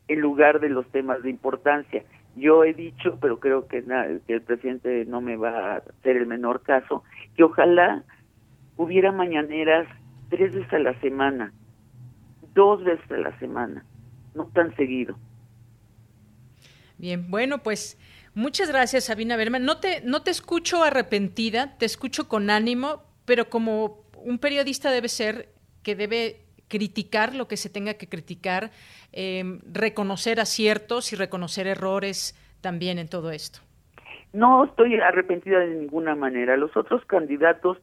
en lugar de los temas de importancia. Yo he dicho, pero creo que, que el presidente no me va a hacer el menor caso, que ojalá hubiera mañaneras tres veces a la semana, dos veces a la semana, no tan seguido. Bien, bueno, pues muchas gracias, Sabina Berman. No te, no te escucho arrepentida, te escucho con ánimo, pero como un periodista debe ser que debe criticar lo que se tenga que criticar, eh, reconocer aciertos y reconocer errores también en todo esto. No estoy arrepentida de ninguna manera. Los otros candidatos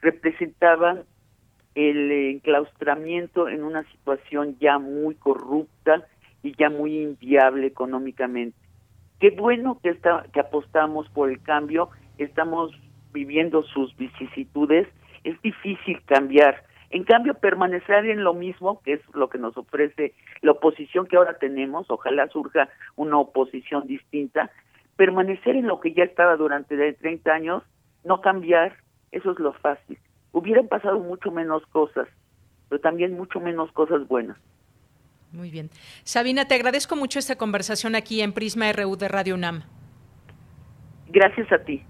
representaban el enclaustramiento en una situación ya muy corrupta y ya muy inviable económicamente. Qué bueno que, que apostamos por el cambio, estamos viviendo sus vicisitudes, es difícil cambiar, en cambio, permanecer en lo mismo, que es lo que nos ofrece la oposición que ahora tenemos, ojalá surja una oposición distinta, permanecer en lo que ya estaba durante 30 años, no cambiar, eso es lo fácil. Hubieran pasado mucho menos cosas, pero también mucho menos cosas buenas. Muy bien. Sabina, te agradezco mucho esta conversación aquí en Prisma RU de Radio UNAM. Gracias a ti.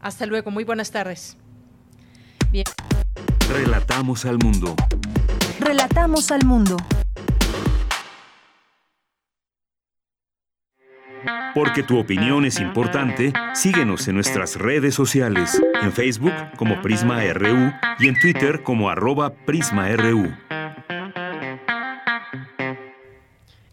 Hasta luego, muy buenas tardes. Bien. Relatamos al mundo. Relatamos al mundo. Porque tu opinión es importante, síguenos en nuestras redes sociales, en Facebook como Prisma RU y en Twitter como arroba PrismaRU.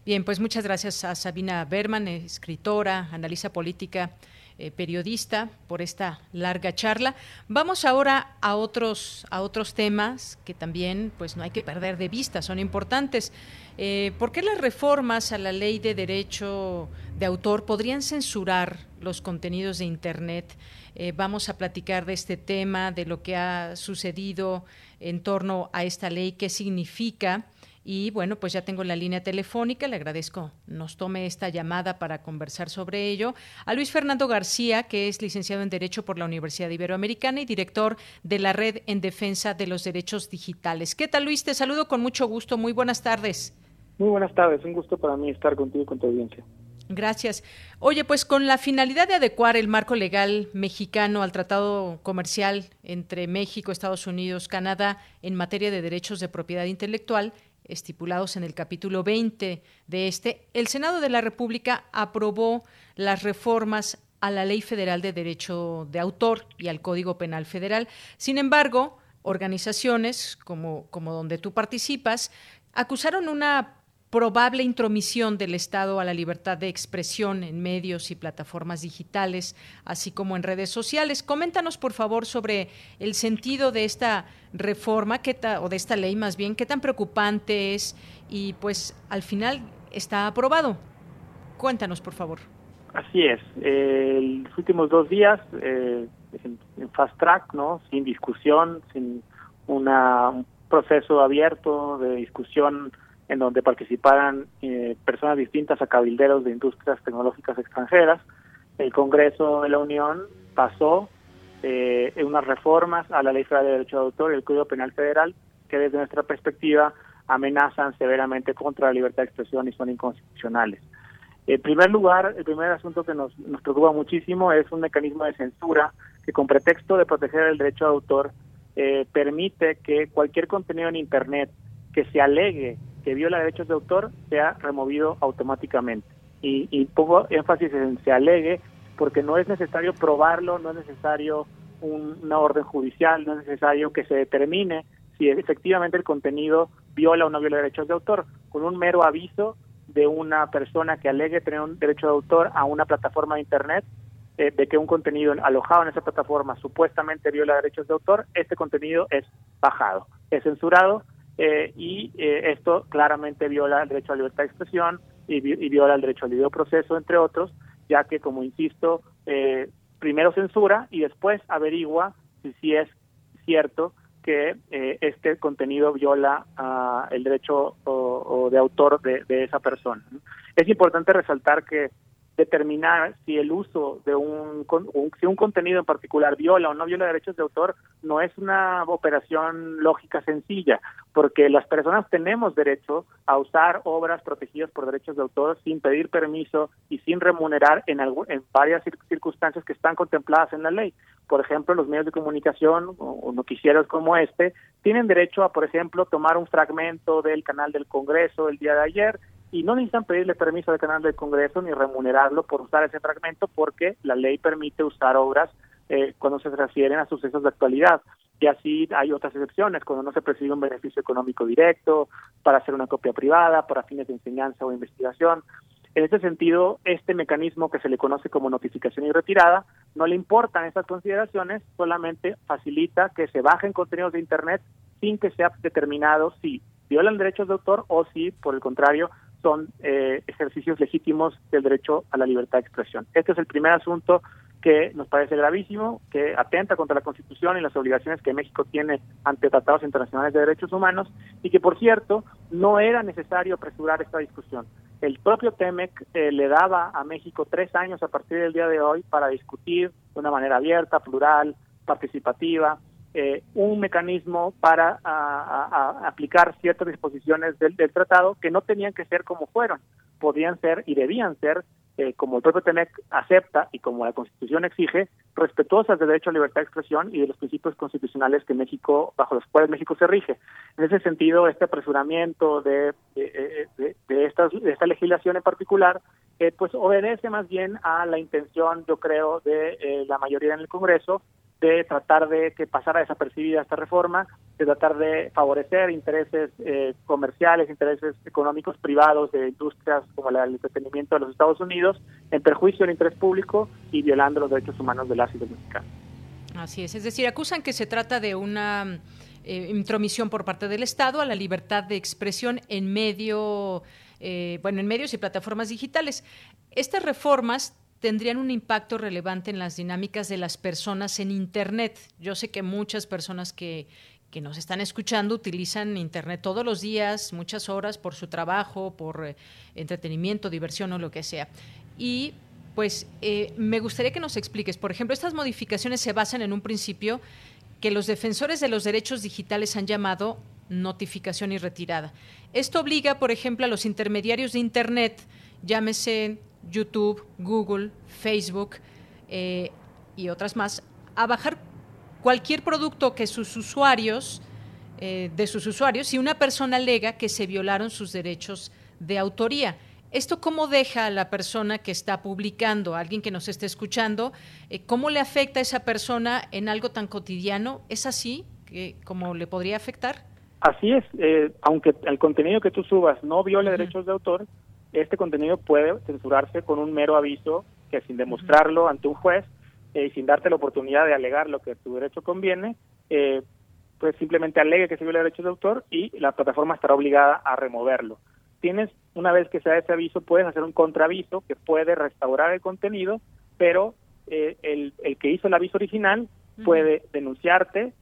Bien, pues muchas gracias a Sabina Berman, escritora, analista política eh, periodista, por esta larga charla. Vamos ahora a otros, a otros temas que también pues, no hay que perder de vista, son importantes. Eh, ¿Por qué las reformas a la ley de derecho de autor podrían censurar los contenidos de Internet? Eh, vamos a platicar de este tema, de lo que ha sucedido en torno a esta ley, qué significa. Y bueno, pues ya tengo la línea telefónica, le agradezco nos tome esta llamada para conversar sobre ello. A Luis Fernando García, que es licenciado en Derecho por la Universidad Iberoamericana y director de la Red en Defensa de los Derechos Digitales. ¿Qué tal, Luis? Te saludo con mucho gusto. Muy buenas tardes. Muy buenas tardes. Un gusto para mí estar contigo y con tu audiencia. Gracias. Oye, pues con la finalidad de adecuar el marco legal mexicano al tratado comercial entre México, Estados Unidos, Canadá en materia de derechos de propiedad intelectual, estipulados en el capítulo 20 de este, el Senado de la República aprobó las reformas a la Ley Federal de Derecho de Autor y al Código Penal Federal. Sin embargo, organizaciones como, como donde tú participas acusaron una probable intromisión del Estado a la libertad de expresión en medios y plataformas digitales, así como en redes sociales. Coméntanos, por favor, sobre el sentido de esta reforma, qué o de esta ley más bien, qué tan preocupante es y pues al final está aprobado. Cuéntanos, por favor. Así es. Eh, los últimos dos días eh, en, fast track, ¿no? Sin discusión, sin una, un proceso abierto de discusión en donde participaran eh, personas distintas a cabilderos de industrias tecnológicas extranjeras. El Congreso de la Unión pasó eh, unas reformas a la Ley Federal de Derecho de Autor y el Código Penal Federal que desde nuestra perspectiva amenazan severamente contra la libertad de expresión y son inconstitucionales. En primer lugar, el primer asunto que nos, nos preocupa muchísimo es un mecanismo de censura que con pretexto de proteger el derecho de autor eh, permite que cualquier contenido en Internet que se alegue que viola derechos de autor sea removido automáticamente. Y, y pongo énfasis en se alegue porque no es necesario probarlo, no es necesario una orden judicial, no es necesario que se determine si efectivamente el contenido viola o no viola derechos de autor. Con un mero aviso de una persona que alegue tener un derecho de autor a una plataforma de Internet, eh, de que un contenido alojado en esa plataforma supuestamente viola derechos de autor, este contenido es bajado, es censurado eh, y eh, esto claramente viola el derecho a libertad de expresión y, viola el derecho al libre proceso, entre otros, ya que, como insisto, primero censura y después averigua si, si es cierto que este contenido viola uh, el derecho o, de autor de esa persona. Es importante resaltar que determinar si el uso de un, si un contenido en particular viola o no viola derechos de autor no es una operación lógica sencilla, porque las personas tenemos derecho a usar obras protegidas por derechos de autor sin pedir permiso y sin remunerar en, en varias circunstancias que están contempladas en la ley. Por ejemplo, los medios de comunicación o noticieros como este tienen derecho a, por ejemplo, tomar un fragmento del canal del Congreso el día de ayer y no necesitan pedirle permiso al canal del Congreso ni remunerarlo por usar ese fragmento porque la ley permite usar obras eh, cuando se refieren a sucesos de actualidad. Y así hay otras excepciones, cuando no se persigue un beneficio económico directo, para hacer una copia privada, para fines de enseñanza o investigación. En ese sentido, este mecanismo que se le conoce como notificación y retirada, no le importan esas consideraciones, solamente facilita que se bajen contenidos de Internet sin que sea determinado si violan derechos de autor o si, por el contrario, son eh, ejercicios legítimos del derecho a la libertad de expresión. Este es el primer asunto que nos parece gravísimo, que atenta contra la Constitución y las obligaciones que México tiene ante tratados internacionales de derechos humanos y que, por cierto, no era necesario apresurar esta discusión. El propio TEMEC eh, le daba a México tres años a partir del día de hoy para discutir de una manera abierta, plural, participativa, eh, un mecanismo para aplicar ciertas disposiciones del, tratado que no tenían que ser como fueron, podían ser y debían ser, eh, como el propio TEMEC acepta y como la Constitución exige, respetuosas del derecho a libertad de expresión y de los principios constitucionales que México, bajo los cuales México se rige. En ese sentido, este apresuramiento de, de, de, esta, legislación en particular, eh, pues obedece más bien a la intención, yo creo, de la mayoría en el Congreso de tratar de que pasara desapercibida esta reforma, de tratar de favorecer intereses eh, comerciales, intereses económicos privados de industrias como la del entretenimiento de los Estados Unidos, en perjuicio del interés público y violando los derechos humanos de las y los mexicanos. Así es, es decir, acusan que se trata de una eh, intromisión por parte del Estado a la libertad de expresión en medio, eh, bueno, en medios y plataformas digitales. Estas reformas tendrían un impacto relevante en las dinámicas de las personas en Internet. Yo sé que muchas personas que, que nos están escuchando utilizan Internet todos los días, muchas horas por su trabajo, por eh, entretenimiento, diversión o lo que sea. Y pues eh, me gustaría que nos expliques, por ejemplo, estas modificaciones se basan en un principio que los defensores de los derechos digitales han llamado notificación y retirada. Esto obliga, por ejemplo, a los intermediarios de Internet, llámese YouTube, Google, Facebook eh, y otras más, a bajar cualquier producto que sus usuarios, eh, de sus usuarios, si una persona alega que se violaron sus derechos de autoría. ¿Esto cómo deja a la persona que está publicando, a alguien que nos esté escuchando? Eh, ¿Cómo le afecta a esa persona en algo tan cotidiano? ¿Es así que, como le podría afectar? Así es, aunque el contenido que tú subas no viole derechos de autor, este contenido puede censurarse con un mero aviso que sin demostrarlo ante un juez eh, y sin darte la oportunidad de alegar lo que tu derecho conviene, eh, pues simplemente alegue que se viola derechos de autor y la plataforma estará obligada a removerlo. Tienes, una vez que se da ese aviso, puedes hacer un contraaviso que puede restaurar el contenido, pero eh, el, el, que hizo el aviso original puede denunciarte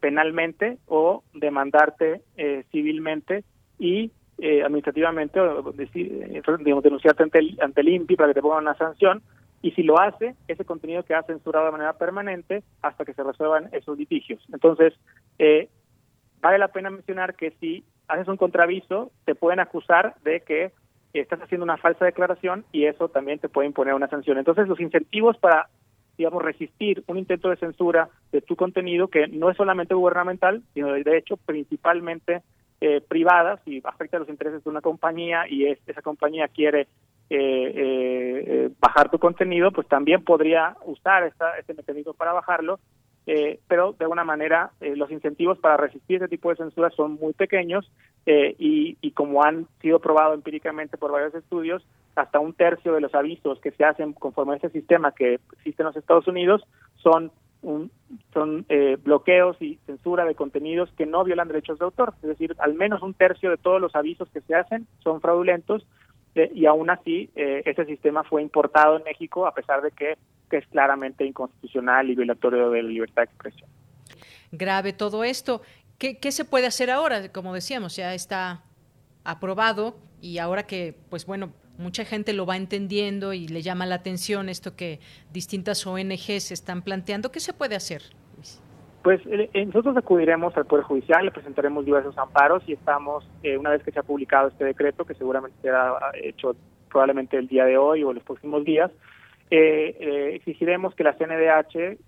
penalmente o demandarte civilmente y eh, administrativamente o decir, digamos, denunciarte ante el, ante el INPI para que te pongan una sanción y si lo hace, ese contenido queda censurado de manera permanente hasta que se resuelvan esos litigios. Entonces, eh, vale la pena mencionar que si haces un contraviso, te pueden acusar de que estás haciendo una falsa declaración y eso también te puede imponer una sanción. Entonces, los incentivos para, digamos, resistir un intento de censura de tu contenido, que no es solamente gubernamental, sino de hecho principalmente eh, privadas y afecta los intereses de una compañía y esa compañía quiere eh, eh, bajar tu contenido, pues también podría usar esta, este mecanismo para bajarlo, pero de alguna manera los incentivos para resistir ese tipo de censura son muy pequeños y, y, como han sido probado empíricamente por varios estudios, hasta un tercio de los avisos que se hacen conforme a este sistema que existe en los Estados Unidos son son eh, bloqueos y censura de contenidos que no violan derechos de autor. Es decir, al menos un tercio de todos los avisos que se hacen son fraudulentos eh, y aún así eh, ese sistema fue importado en México a pesar de que, es claramente inconstitucional y violatorio de la libertad de expresión. Grave todo esto. ¿Qué, ¿Qué se puede hacer ahora? Como decíamos, ya está aprobado y ahora que, pues bueno, mucha gente lo va entendiendo y le llama la atención esto que distintas ONGs están planteando. ¿Qué se puede hacer? Pues eh, eh, nosotros acudiremos al Poder Judicial, le presentaremos diversos amparos y estamos, eh, una vez que se ha publicado este decreto, que seguramente será hecho probablemente el día de hoy o los próximos días, exigiremos que la CNDH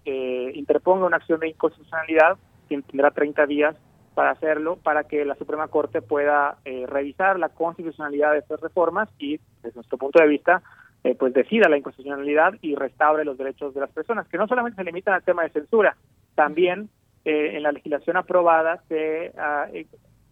interponga una acción de inconstitucionalidad, que tendrá 30 días para hacerlo, para que la Suprema Corte pueda eh, revisar la constitucionalidad de estas reformas y, desde nuestro punto de vista, eh, pues decida la inconstitucionalidad y restaure los derechos de las personas, que no solamente se limitan al tema de censura, también eh, en la legislación aprobada se ah,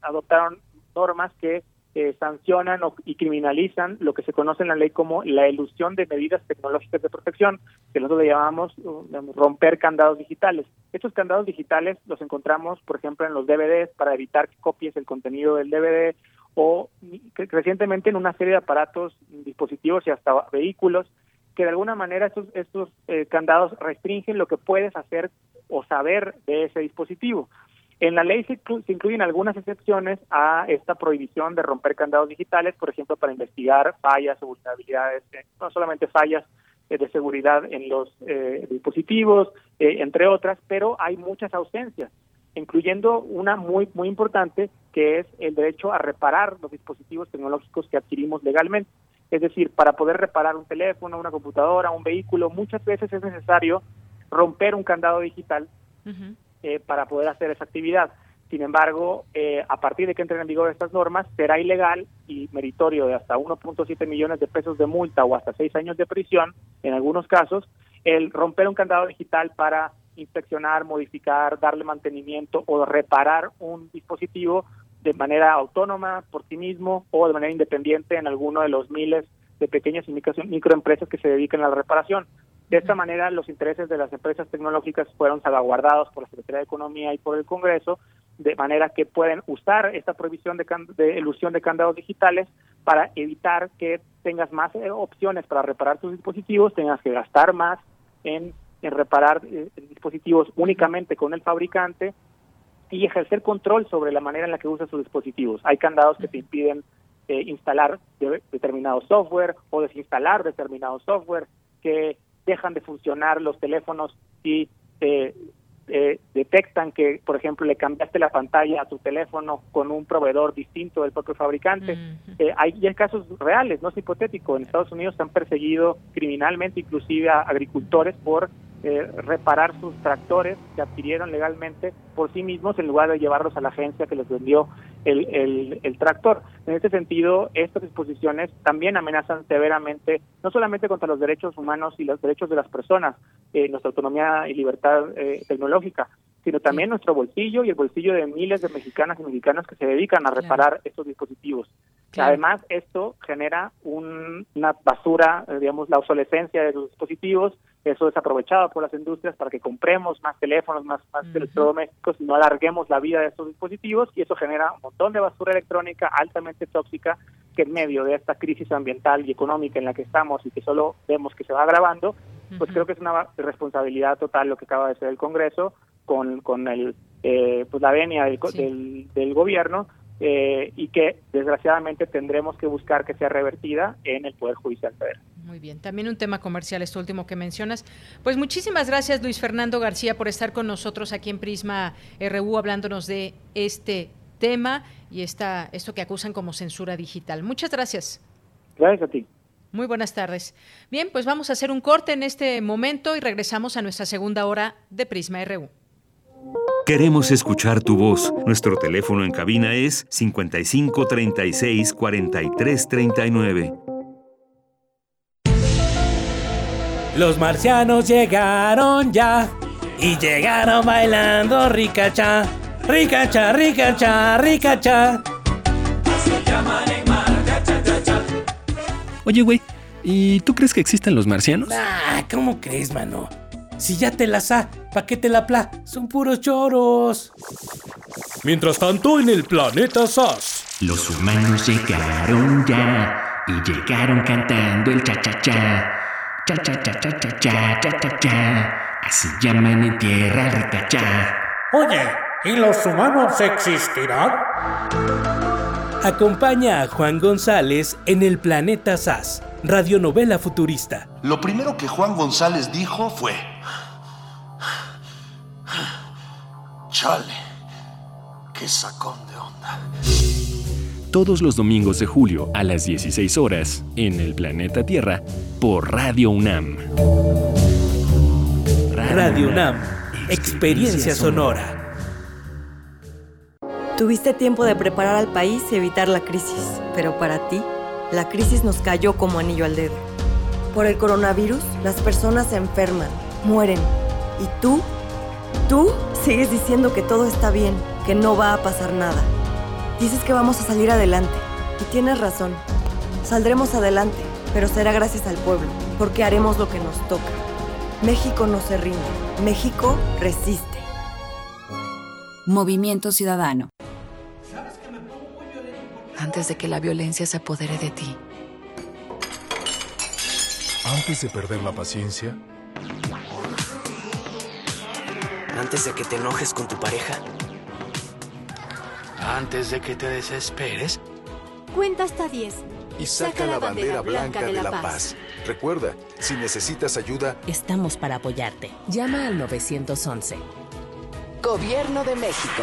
adoptaron normas que eh, sancionan y criminalizan lo que se conoce en la ley como la ilusión de medidas tecnológicas de protección, que nosotros le llamamos uh, romper candados digitales. Estos candados digitales los encontramos, por ejemplo, en los DVDs para evitar que copies el contenido del DVD o recientemente en una serie de aparatos, dispositivos y hasta vehículos que de alguna manera estos, estos eh, candados restringen lo que puedes hacer o saber de ese dispositivo. En la ley se, incluyen algunas excepciones a esta prohibición de romper candados digitales, por ejemplo, para investigar fallas o vulnerabilidades, eh, no solamente fallas eh, de seguridad en los eh, dispositivos, entre otras, pero hay muchas ausencias, incluyendo una muy muy importante que es el derecho a reparar los dispositivos tecnológicos que adquirimos legalmente. Es decir, para poder reparar un teléfono, una computadora, un vehículo, muchas veces es necesario romper un candado digital eh, para poder hacer esa actividad. Sin embargo, eh, a partir de que entren en vigor estas normas, será ilegal y meritorio de hasta 1.7 millones de pesos de multa o hasta seis años de prisión, en algunos casos, el romper un candado digital para inspeccionar, modificar, darle mantenimiento o reparar un dispositivo de manera autónoma por sí mismo o de manera independiente en alguno de los miles de pequeñas y microempresas que se dedican a la reparación. De esta manera, los intereses de las empresas tecnológicas fueron salvaguardados por la Secretaría de Economía y por el Congreso, de manera que pueden usar esta prohibición de, de ilusión de candados digitales para evitar que tengas más eh, opciones para reparar tus dispositivos, tengas que gastar más en, reparar eh, dispositivos únicamente con el fabricante y ejercer control sobre la manera en la que usas sus dispositivos. Hay candados que te impiden eh, instalar determinado software o desinstalar determinado software que dejan de funcionar los teléfonos y eh, eh, detectan que, por ejemplo, le cambiaste la pantalla a tu teléfono con un proveedor distinto del propio fabricante. Eh, hay, hay casos reales, no es hipotético. En Estados Unidos se han perseguido criminalmente inclusive a agricultores por eh, reparar sus tractores que adquirieron legalmente por sí mismos en lugar de llevarlos a la agencia que les vendió el, el, tractor. En este sentido, estas disposiciones también amenazan severamente no solamente contra los derechos humanos y los derechos de las personas, eh, nuestra autonomía y libertad eh, tecnológica, sino también nuestro bolsillo y el bolsillo de miles de mexicanas y mexicanos que se dedican a reparar estos dispositivos. Además, esto genera una basura, eh, digamos, la obsolescencia de los dispositivos, eso es aprovechado por las industrias para que compremos más teléfonos, más, más electrodomésticos y no alarguemos la vida de estos dispositivos y eso genera un montón de basura electrónica altamente tóxica que en medio de esta crisis ambiental y económica en la que estamos y que solo vemos que se va agravando, pues creo que es una responsabilidad total lo que acaba de hacer el Congreso con, con el, eh, pues la venia del, del, del gobierno eh, y que desgraciadamente tendremos que buscar que sea revertida en el Poder Judicial Federal. Muy bien, también un tema comercial, esto último que mencionas. Pues muchísimas gracias Luis Fernando García por estar con nosotros aquí en Prisma RU hablándonos de este tema y esta, esto que acusan como censura digital. Muchas gracias. Gracias a ti. Muy buenas tardes. Bien, pues vamos a hacer un corte en este momento y regresamos a nuestra segunda hora de Prisma RU. Queremos escuchar tu voz. Nuestro teléfono en cabina es 55 36 43 39. Los marcianos llegaron ya y llegaron bailando ricacha, ricacha, ricacha, ricacha. Oye, güey, ¿y tú crees que existen los marcianos? Ah, ¿cómo crees, mano? Si ya te la sa, ¿pa' qué te la pla? Son puros choros. Mientras tanto, en el planeta SAS. Los humanos llegaron ya y llegaron cantando el cha-cha-cha. Cha-cha-cha-cha-cha-cha-cha-cha. Así llaman en tierra rica Oye, ¿y los humanos existirán? Acompaña a Juan González en el planeta SAS, radionovela futurista. Lo primero que Juan González dijo fue... Chale, qué sacón de onda. Todos los domingos de julio a las 16 horas en el planeta Tierra por Radio UNAM. Radio UNAM, experiencia sonora. Tuviste tiempo de preparar al país y evitar la crisis, pero para ti, la crisis nos cayó como anillo al dedo. Por el coronavirus, las personas se enferman, mueren. ¿Y tú? Tú sigues diciendo que todo está bien, que no va a pasar nada. Dices que vamos a salir adelante. Y tienes razón. Saldremos adelante, pero será gracias al pueblo, porque haremos lo que nos toca. México no se rinde. México resiste. Movimiento Ciudadano. Antes de que la violencia se apodere de ti. Antes de perder la paciencia. Antes de que te enojes con tu pareja. Antes de que te desesperes. Cuenta hasta 10. Y saca, la, bandera, blanca, de, la, paz. Recuerda, si necesitas ayuda, estamos para apoyarte. Llama al 911. Gobierno de México.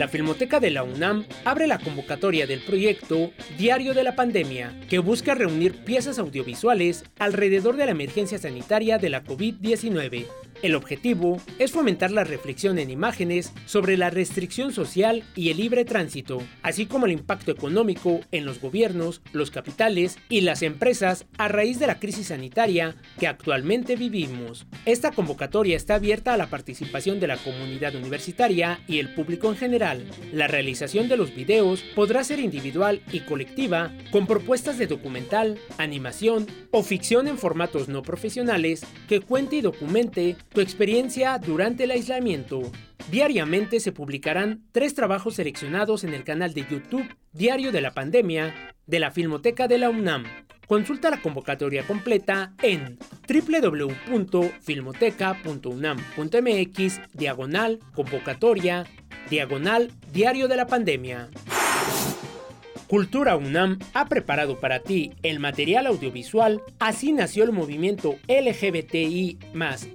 La Filmoteca de la UNAM abre la convocatoria del proyecto Diario de la Pandemia, que busca reunir piezas audiovisuales alrededor de la emergencia sanitaria de la COVID-19 el objetivo es fomentar la reflexión en imágenes sobre la restricción social y el libre tránsito, así como el impacto económico en los gobiernos, los capitales y las empresas a raíz de la crisis sanitaria que actualmente vivimos. Esta convocatoria está abierta a la participación de la comunidad universitaria y el público en general. La realización de los videos podrá ser individual y colectiva con propuestas de documental, animación o ficción en formatos no profesionales que cuente y documente tu experiencia durante el aislamiento. Diariamente se publicarán tres trabajos seleccionados en el canal de YouTube Diario de la Pandemia de la Filmoteca de la UNAM. Consulta la convocatoria completa en www.filmoteca.unam.mx diagonal convocatoria diagonal Diario de la Pandemia. Cultura UNAM ha preparado para ti el material audiovisual Así nació el movimiento LGBTI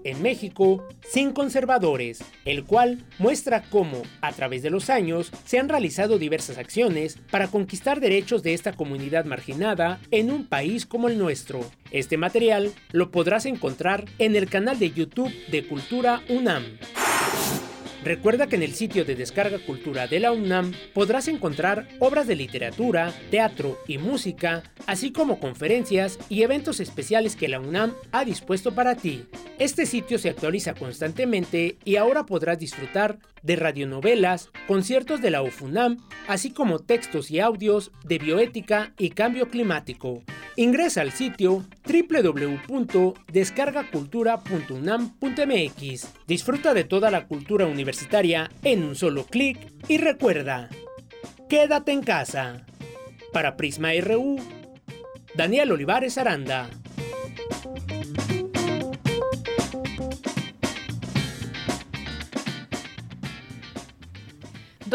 en México sin conservadores, el cual muestra cómo, a través de los años, se han realizado diversas acciones para conquistar derechos de esta comunidad marginada en un país como el nuestro. Este material lo podrás encontrar en el canal de YouTube de Cultura UNAM. Recuerda que en el sitio de Descarga Cultura de la UNAM podrás encontrar obras de literatura, teatro y música, así como conferencias y eventos especiales que la UNAM ha dispuesto para ti. Este sitio se actualiza constantemente y ahora podrás disfrutar de radionovelas, conciertos de la UFUNAM, así como textos y audios de bioética y cambio climático. Ingresa al sitio www.descargacultura.unam.mx. Disfruta de toda la cultura universitaria en un solo clic y recuerda, quédate en casa. Para Prisma RU, Daniel Olivares Aranda.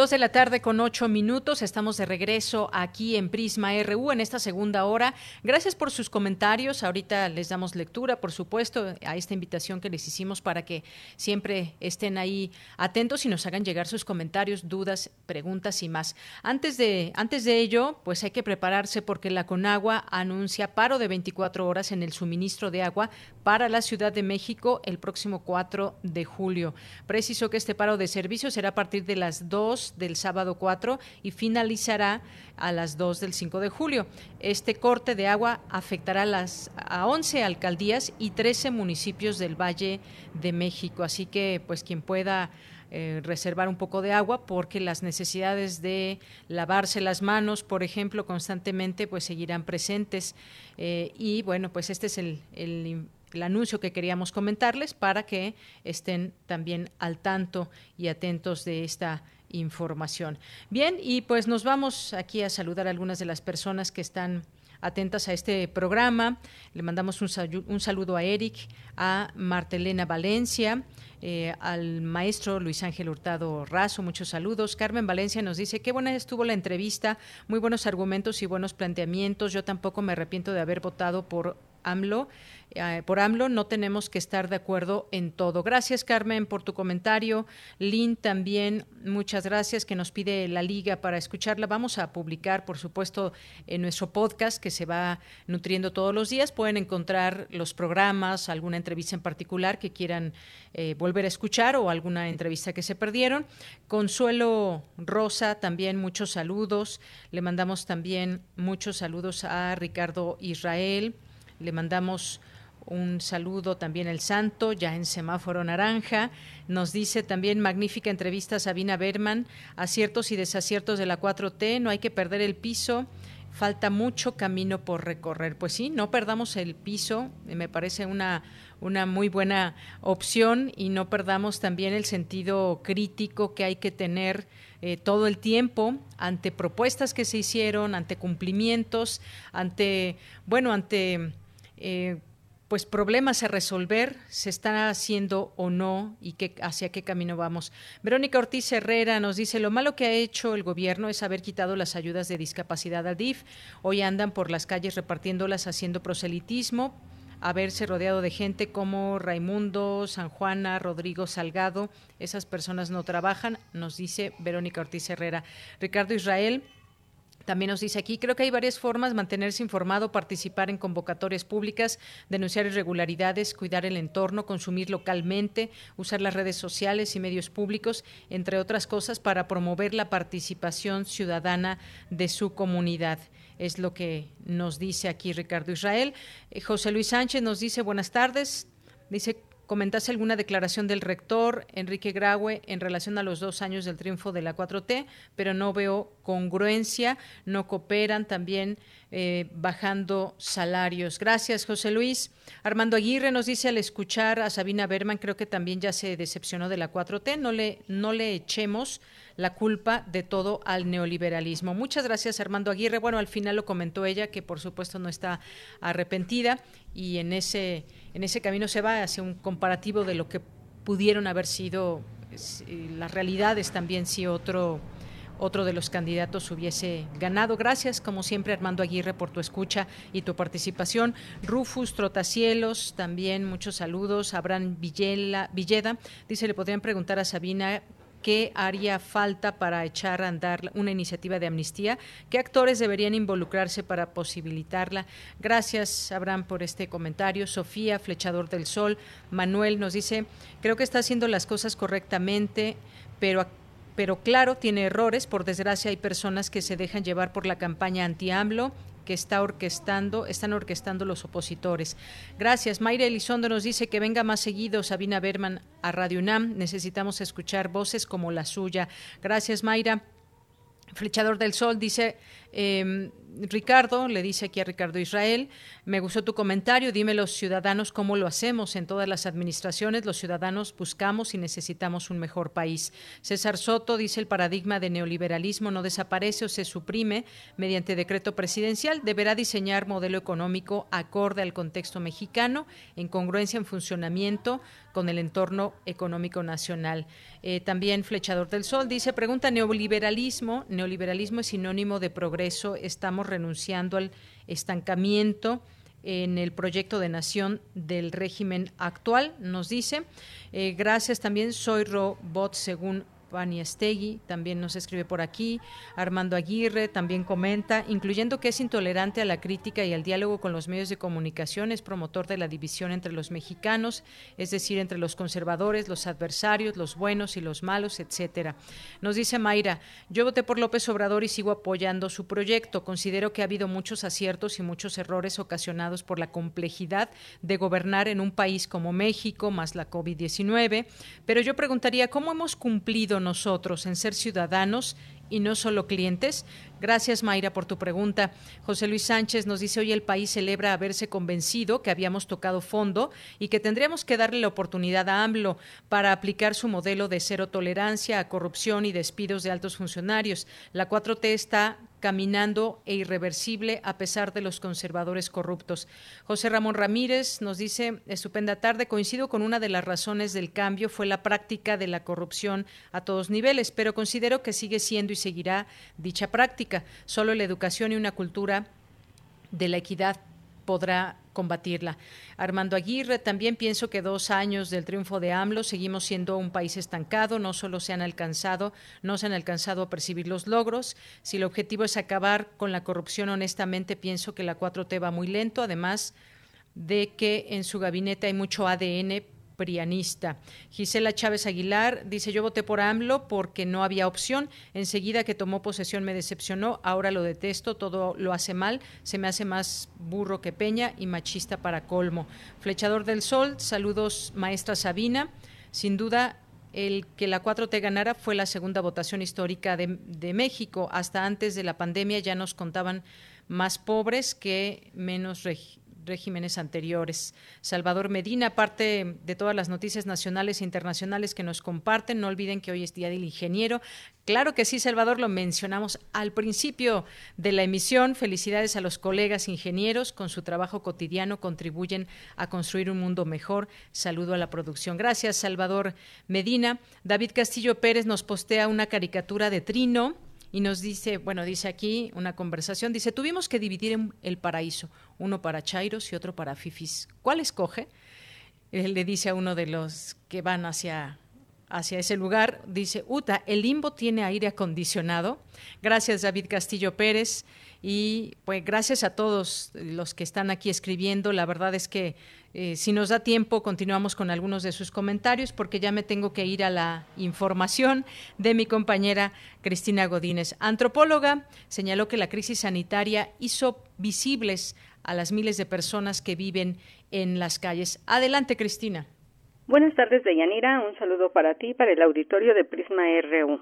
Dos de la tarde con ocho minutos. Estamos de regreso aquí en Prisma RU en esta segunda hora. Gracias por sus comentarios. Ahorita les damos lectura, por supuesto, a esta invitación que les hicimos para que siempre estén ahí atentos y nos hagan llegar sus comentarios, dudas, preguntas y más. Antes de, antes de ello, pues hay que prepararse porque la Conagua anuncia paro de 24 horas en el suministro de agua para la Ciudad de México el próximo 4 de julio. Preciso que este paro de servicio será a partir de las 2 del sábado 4 y finalizará a las 2 del 5 de julio. Este corte de agua afectará las, a 11 alcaldías y 13 municipios del Valle de México. Así que, pues, quien pueda eh, reservar un poco de agua porque las necesidades de lavarse las manos, por ejemplo, constantemente, pues seguirán presentes. Eh, y bueno, pues este es el, el el anuncio que queríamos comentarles para que estén también al tanto y atentos de esta información. Bien, y pues nos vamos aquí a saludar a algunas de las personas que están atentas a este programa. Le mandamos un, saludo a Eric, a Martelena Valencia, eh, al maestro Luis Ángel Hurtado Razo, muchos saludos. Carmen Valencia nos dice, qué buena estuvo la entrevista, muy buenos argumentos y buenos planteamientos. Yo tampoco me arrepiento de haber votado por AMLO. Eh, por AMLO no tenemos que estar de acuerdo en todo. Gracias, Carmen, por tu comentario. Lynn también, muchas gracias, que nos pide la liga para escucharla. Vamos a publicar, por supuesto, en nuestro podcast que se va nutriendo todos los días. Pueden encontrar los programas, alguna entrevista en particular que quieran eh, volver a escuchar o alguna entrevista que se perdieron. Consuelo Rosa, también muchos saludos. Le mandamos también muchos saludos a Ricardo Israel. Le mandamos un saludo también el santo, ya en semáforo naranja. Nos dice también magnífica entrevista Sabina Berman, aciertos y desaciertos de la 4T, no hay que perder el piso. Falta mucho camino por recorrer. Pues sí, no perdamos el piso, me parece una, una muy buena opción y no perdamos también el sentido crítico que hay que tener eh, todo el tiempo ante propuestas que se hicieron, ante cumplimientos, ante, bueno, ante eh, pues problemas a resolver, se están haciendo o no y qué, hacia qué camino vamos. Verónica Ortiz Herrera nos dice, lo malo que ha hecho el gobierno es haber quitado las ayudas de discapacidad al DIF. Hoy andan por las calles repartiéndolas haciendo proselitismo, haberse rodeado de gente como Raimundo, San Juana, Rodrigo Salgado. Esas personas no trabajan, nos dice Verónica Ortiz Herrera. Ricardo Israel, también nos dice aquí, creo que hay varias formas, mantenerse informado, participar en convocatorias públicas, denunciar irregularidades, cuidar el entorno, consumir localmente, usar las redes sociales y medios públicos, entre otras cosas, para promover la participación ciudadana de su comunidad. Es lo que nos dice aquí Ricardo Israel. Eh, José Luis Sánchez nos dice buenas tardes. Dice, comentase alguna declaración del rector Enrique Graue en relación a los dos años del triunfo de la 4T, pero no veo congruencia, no cooperan también eh, bajando salarios. Gracias, José Luis. Armando Aguirre nos dice al escuchar a Sabina Berman, creo que también ya se decepcionó de la 4T, no le, no le echemos la culpa de todo al neoliberalismo. Muchas gracias, Armando Aguirre. Bueno, al final lo comentó ella, que por supuesto no está arrepentida y en ese en ese camino se va hacia un comparativo de lo que pudieron haber sido eh, las realidades también si otro otro de los candidatos hubiese ganado. Gracias, como siempre, Armando Aguirre, por tu escucha y tu participación. Rufus Trotacielos, también muchos saludos. Abraham Villela, Villeda dice, le podrían preguntar a Sabina qué haría falta para echar a andar una iniciativa de amnistía, qué actores deberían involucrarse para posibilitarla. Gracias, Abraham, por este comentario. Sofía, Flechador del Sol, Manuel nos dice, creo que está haciendo las cosas correctamente, pero pero claro, tiene errores. Por desgracia, hay personas que se dejan llevar por la campaña anti-AMLO que está orquestando, están orquestando los opositores. Gracias. Mayra Elizondo nos dice que venga más seguido Sabina Berman a Radio UNAM. Necesitamos escuchar voces como la suya. Gracias, Mayra. Flechador del Sol dice, Eh, Ricardo, le dice aquí a Ricardo Israel, me gustó tu comentario, dime los ciudadanos cómo lo hacemos en todas las administraciones, los ciudadanos buscamos y necesitamos un mejor país. César Soto dice el paradigma de neoliberalismo no desaparece o se suprime mediante decreto presidencial, deberá diseñar modelo económico acorde al contexto mexicano, en congruencia en funcionamiento con el entorno económico nacional. Eh, también Flechador del Sol dice, pregunta, neoliberalismo, neoliberalismo es sinónimo de progreso, estamos renunciando al estancamiento en el proyecto de nación del régimen actual, nos dice. Eh, gracias también, soy Robot según Estegui también nos escribe por aquí, Armando Aguirre también comenta, incluyendo que es intolerante a la crítica y al diálogo con los medios de comunicación, es promotor de la división entre los mexicanos, es decir, entre los conservadores, los adversarios, los buenos y los malos, etcétera. Nos dice Mayra, yo voté por López Obrador y sigo apoyando su proyecto. Considero que ha habido muchos aciertos y muchos errores ocasionados por la complejidad de gobernar en un país como México, más la COVID-19, pero yo preguntaría, ¿cómo hemos cumplido nosotros en ser ciudadanos y no solo clientes? Gracias, Mayra, por tu pregunta. José Luis Sánchez nos dice hoy el país celebra haberse convencido que habíamos tocado fondo y que tendríamos que darle la oportunidad a AMLO para aplicar su modelo de cero tolerancia a corrupción y despidos de altos funcionarios. La 4T está caminando e irreversible a pesar de los conservadores corruptos. José Ramón Ramírez nos dice, estupenda tarde, coincido con una de las razones del cambio fue la práctica de la corrupción a todos niveles, pero considero que sigue siendo y seguirá dicha práctica. Solo la educación y una cultura de la equidad podrá combatirla. Armando Aguirre, también pienso que dos años del triunfo de AMLO seguimos siendo un país estancado, no solo se han alcanzado, no se han alcanzado a percibir los logros. Si el objetivo es acabar con la corrupción, honestamente pienso que la 4T va muy lento, además de que en su gabinete hay mucho ADN prianista. Gisela Chávez Aguilar dice, yo voté por AMLO porque no había opción. Enseguida que tomó posesión me decepcionó, ahora lo detesto, todo lo hace mal, se me hace más burro que Peña y machista para colmo. Flechador del Sol, saludos maestra Sabina. Sin duda, el que la 4T ganara fue la segunda votación histórica de, México. Hasta antes de la pandemia ya nos contaban más pobres que menos regímenes anteriores. Salvador Medina, aparte de todas las noticias nacionales e internacionales que nos comparten, no olviden que hoy es Día del Ingeniero. Claro que sí, Salvador, lo mencionamos al principio de la emisión. Felicidades a los colegas ingenieros, con su trabajo cotidiano contribuyen a construir un mundo mejor. Saludo a la producción. Gracias, Salvador Medina. David Castillo Pérez nos postea una caricatura de Trino y nos dice, bueno, dice aquí una conversación, dice, tuvimos que dividir el paraíso, uno para Chairos y otro para Fifis. ¿Cuál escoge? Él le dice a uno de los que van hacia hacia ese lugar. Dice, Uta, el limbo tiene aire acondicionado. Gracias, David Castillo Pérez. Y pues gracias a todos los que están aquí escribiendo. La verdad es que eh, si nos da tiempo, continuamos con algunos de sus comentarios porque ya me tengo que ir a la información de mi compañera Cristina Godínez. Antropóloga señaló que la crisis sanitaria hizo visibles a las miles de personas que viven en las calles. Adelante, Cristina. Buenas tardes, Deyanira. Un saludo para ti para el auditorio de Prisma RU.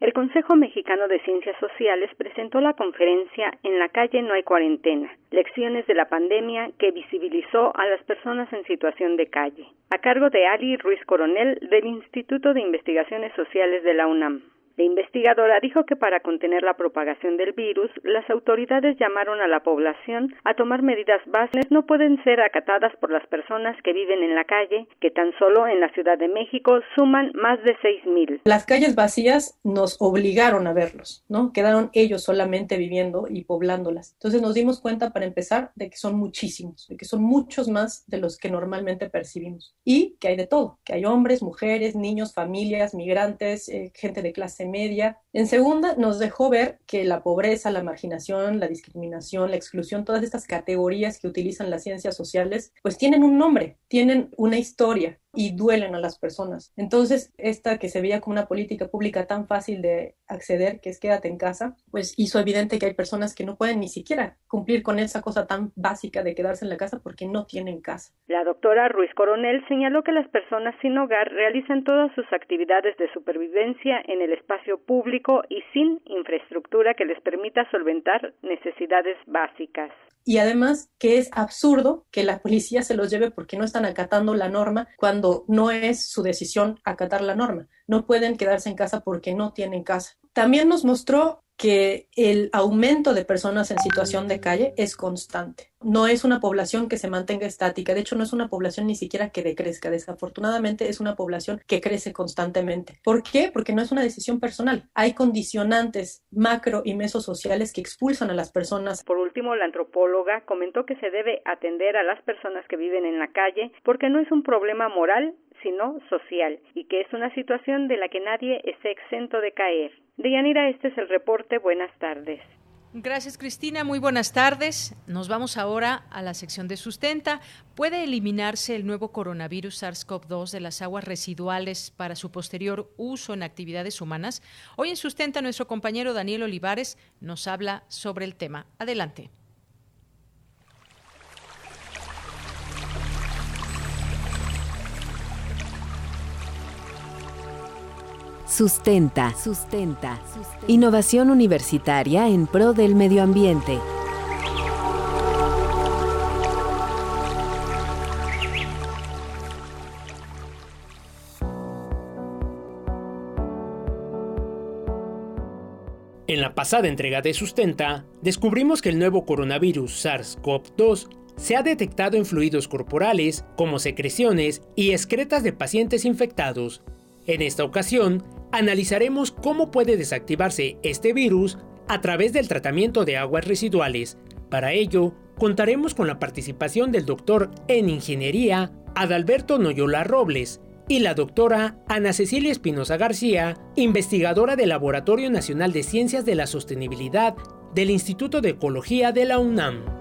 El Consejo Mexicano de Ciencias Sociales presentó la conferencia En la calle no hay cuarentena, lecciones de la pandemia que visibilizó a las personas en situación de calle, a cargo de Ali Ruiz Coronel del Instituto de Investigaciones Sociales de la UNAM. La investigadora dijo que para contener la propagación del virus, las autoridades llamaron a la población a tomar medidas básicas no pueden ser acatadas por las personas que viven en la calle, que tan solo en la Ciudad de México suman más de seis mil. Las calles vacías nos obligaron a verlos, ¿no? Quedaron ellos solamente viviendo y poblándolas. Entonces nos dimos cuenta para empezar de que son muchísimos, de que son muchos más de los que normalmente percibimos y que hay de todo, que hay hombres, mujeres, niños, familias, migrantes, eh, gente de clase media. En segunda, nos dejó ver que la pobreza, la marginación, la discriminación, la exclusión, todas estas categorías que utilizan las ciencias sociales, pues tienen un nombre, tienen una historia y duelen a las personas. Entonces, esta que se veía como una política pública tan fácil de acceder, que es quédate en casa, pues hizo evidente que hay personas que no pueden ni siquiera cumplir con esa cosa tan básica de quedarse en la casa porque no tienen casa. La doctora Ruiz Coronel señaló que las personas sin hogar realizan todas sus actividades de supervivencia en el espacio público y sin infraestructura que les permita solventar necesidades básicas. Y además que es absurdo que la policía se los lleve porque no están acatando la norma cuando no es su decisión acatar la norma. No pueden quedarse en casa porque no tienen casa. También nos mostró que el aumento de personas en situación de calle es constante. No es una población que se mantenga estática, de hecho no es una población ni siquiera que decrezca, desafortunadamente es una población que crece constantemente. ¿Por qué? Porque no es una decisión personal. Hay condicionantes macro y mesosociales que expulsan a las personas. Por último, la antropóloga comentó que se debe atender a las personas que viven en la calle porque no es un problema moral, sino social, y que es una situación de la que nadie esté exento de caer. Deyanira, este es el reporte. Buenas tardes. Gracias, Cristina. Muy buenas tardes. Nos vamos ahora a la sección de sustenta. ¿Puede eliminarse el nuevo coronavirus SARS-CoV-2 de las aguas residuales para su posterior uso en actividades humanas? Hoy en Sustenta nuestro compañero Daniel Olivares nos habla sobre el tema. Adelante. Sustenta. Sustenta. Innovación universitaria en pro del medio ambiente. En la pasada entrega de Sustenta, descubrimos que el nuevo coronavirus SARS-CoV-2 se ha detectado en fluidos corporales como secreciones y excretas de pacientes infectados. En esta ocasión, analizaremos cómo puede desactivarse este virus a través del tratamiento de aguas residuales. Para ello, contaremos con la participación del doctor en ingeniería Adalberto Noyola Robles y la doctora Ana Cecilia Espinosa García, investigadora del Laboratorio Nacional de Ciencias de la Sostenibilidad del Instituto de Ecología de la UNAM.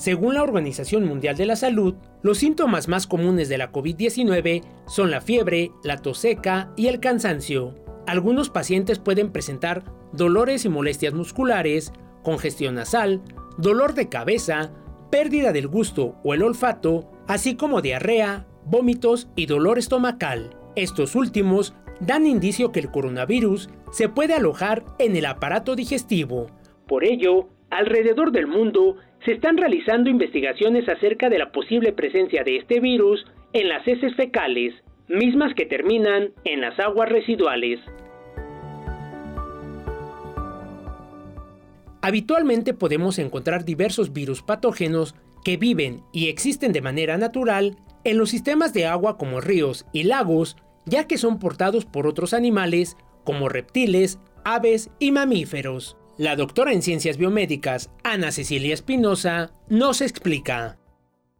Según la Organización Mundial de la Salud, los síntomas más comunes de la COVID-19 son la fiebre, la tos seca y el cansancio. Algunos pacientes pueden presentar dolores y molestias musculares, congestión nasal, dolor de cabeza, pérdida del gusto o el olfato, así como diarrea, vómitos y dolor estomacal. Estos últimos dan indicio que el coronavirus se puede alojar en el aparato digestivo. Por ello, alrededor del mundo se están realizando investigaciones acerca de la posible presencia de este virus en las heces fecales, mismas que terminan en las aguas residuales. Habitualmente podemos encontrar diversos virus patógenos que viven y existen de manera natural en los sistemas de agua como ríos y lagos, ya que son portados por otros animales como reptiles, aves y mamíferos. La doctora en ciencias biomédicas, Ana Cecilia Espinosa, nos explica.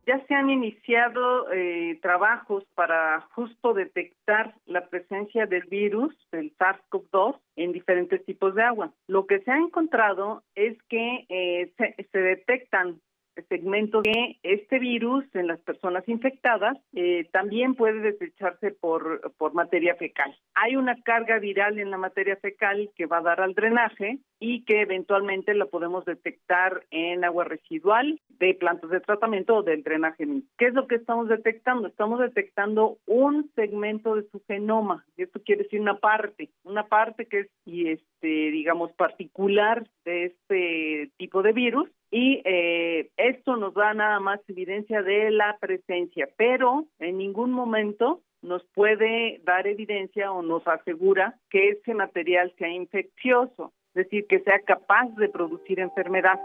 Ya se han iniciado eh, trabajos para justo detectar la presencia del virus, del SARS-CoV-2, en diferentes tipos de agua. Lo que se ha encontrado es que eh, se detectan segmento de este virus en las personas infectadas eh, también puede desecharse por, por materia fecal. Hay una carga viral en la materia fecal que va a dar al drenaje y que eventualmente la podemos detectar en agua residual de plantas de tratamiento o del drenaje ¿Qué es lo que estamos detectando? Estamos detectando un segmento de su genoma. Esto quiere decir una parte, una parte que es, y este, digamos, particular de este tipo de virus y eh, esto nos da nada más evidencia de la presencia, pero en ningún momento nos puede dar evidencia o nos asegura que ese material sea infeccioso, es decir, que sea capaz de producir enfermedad.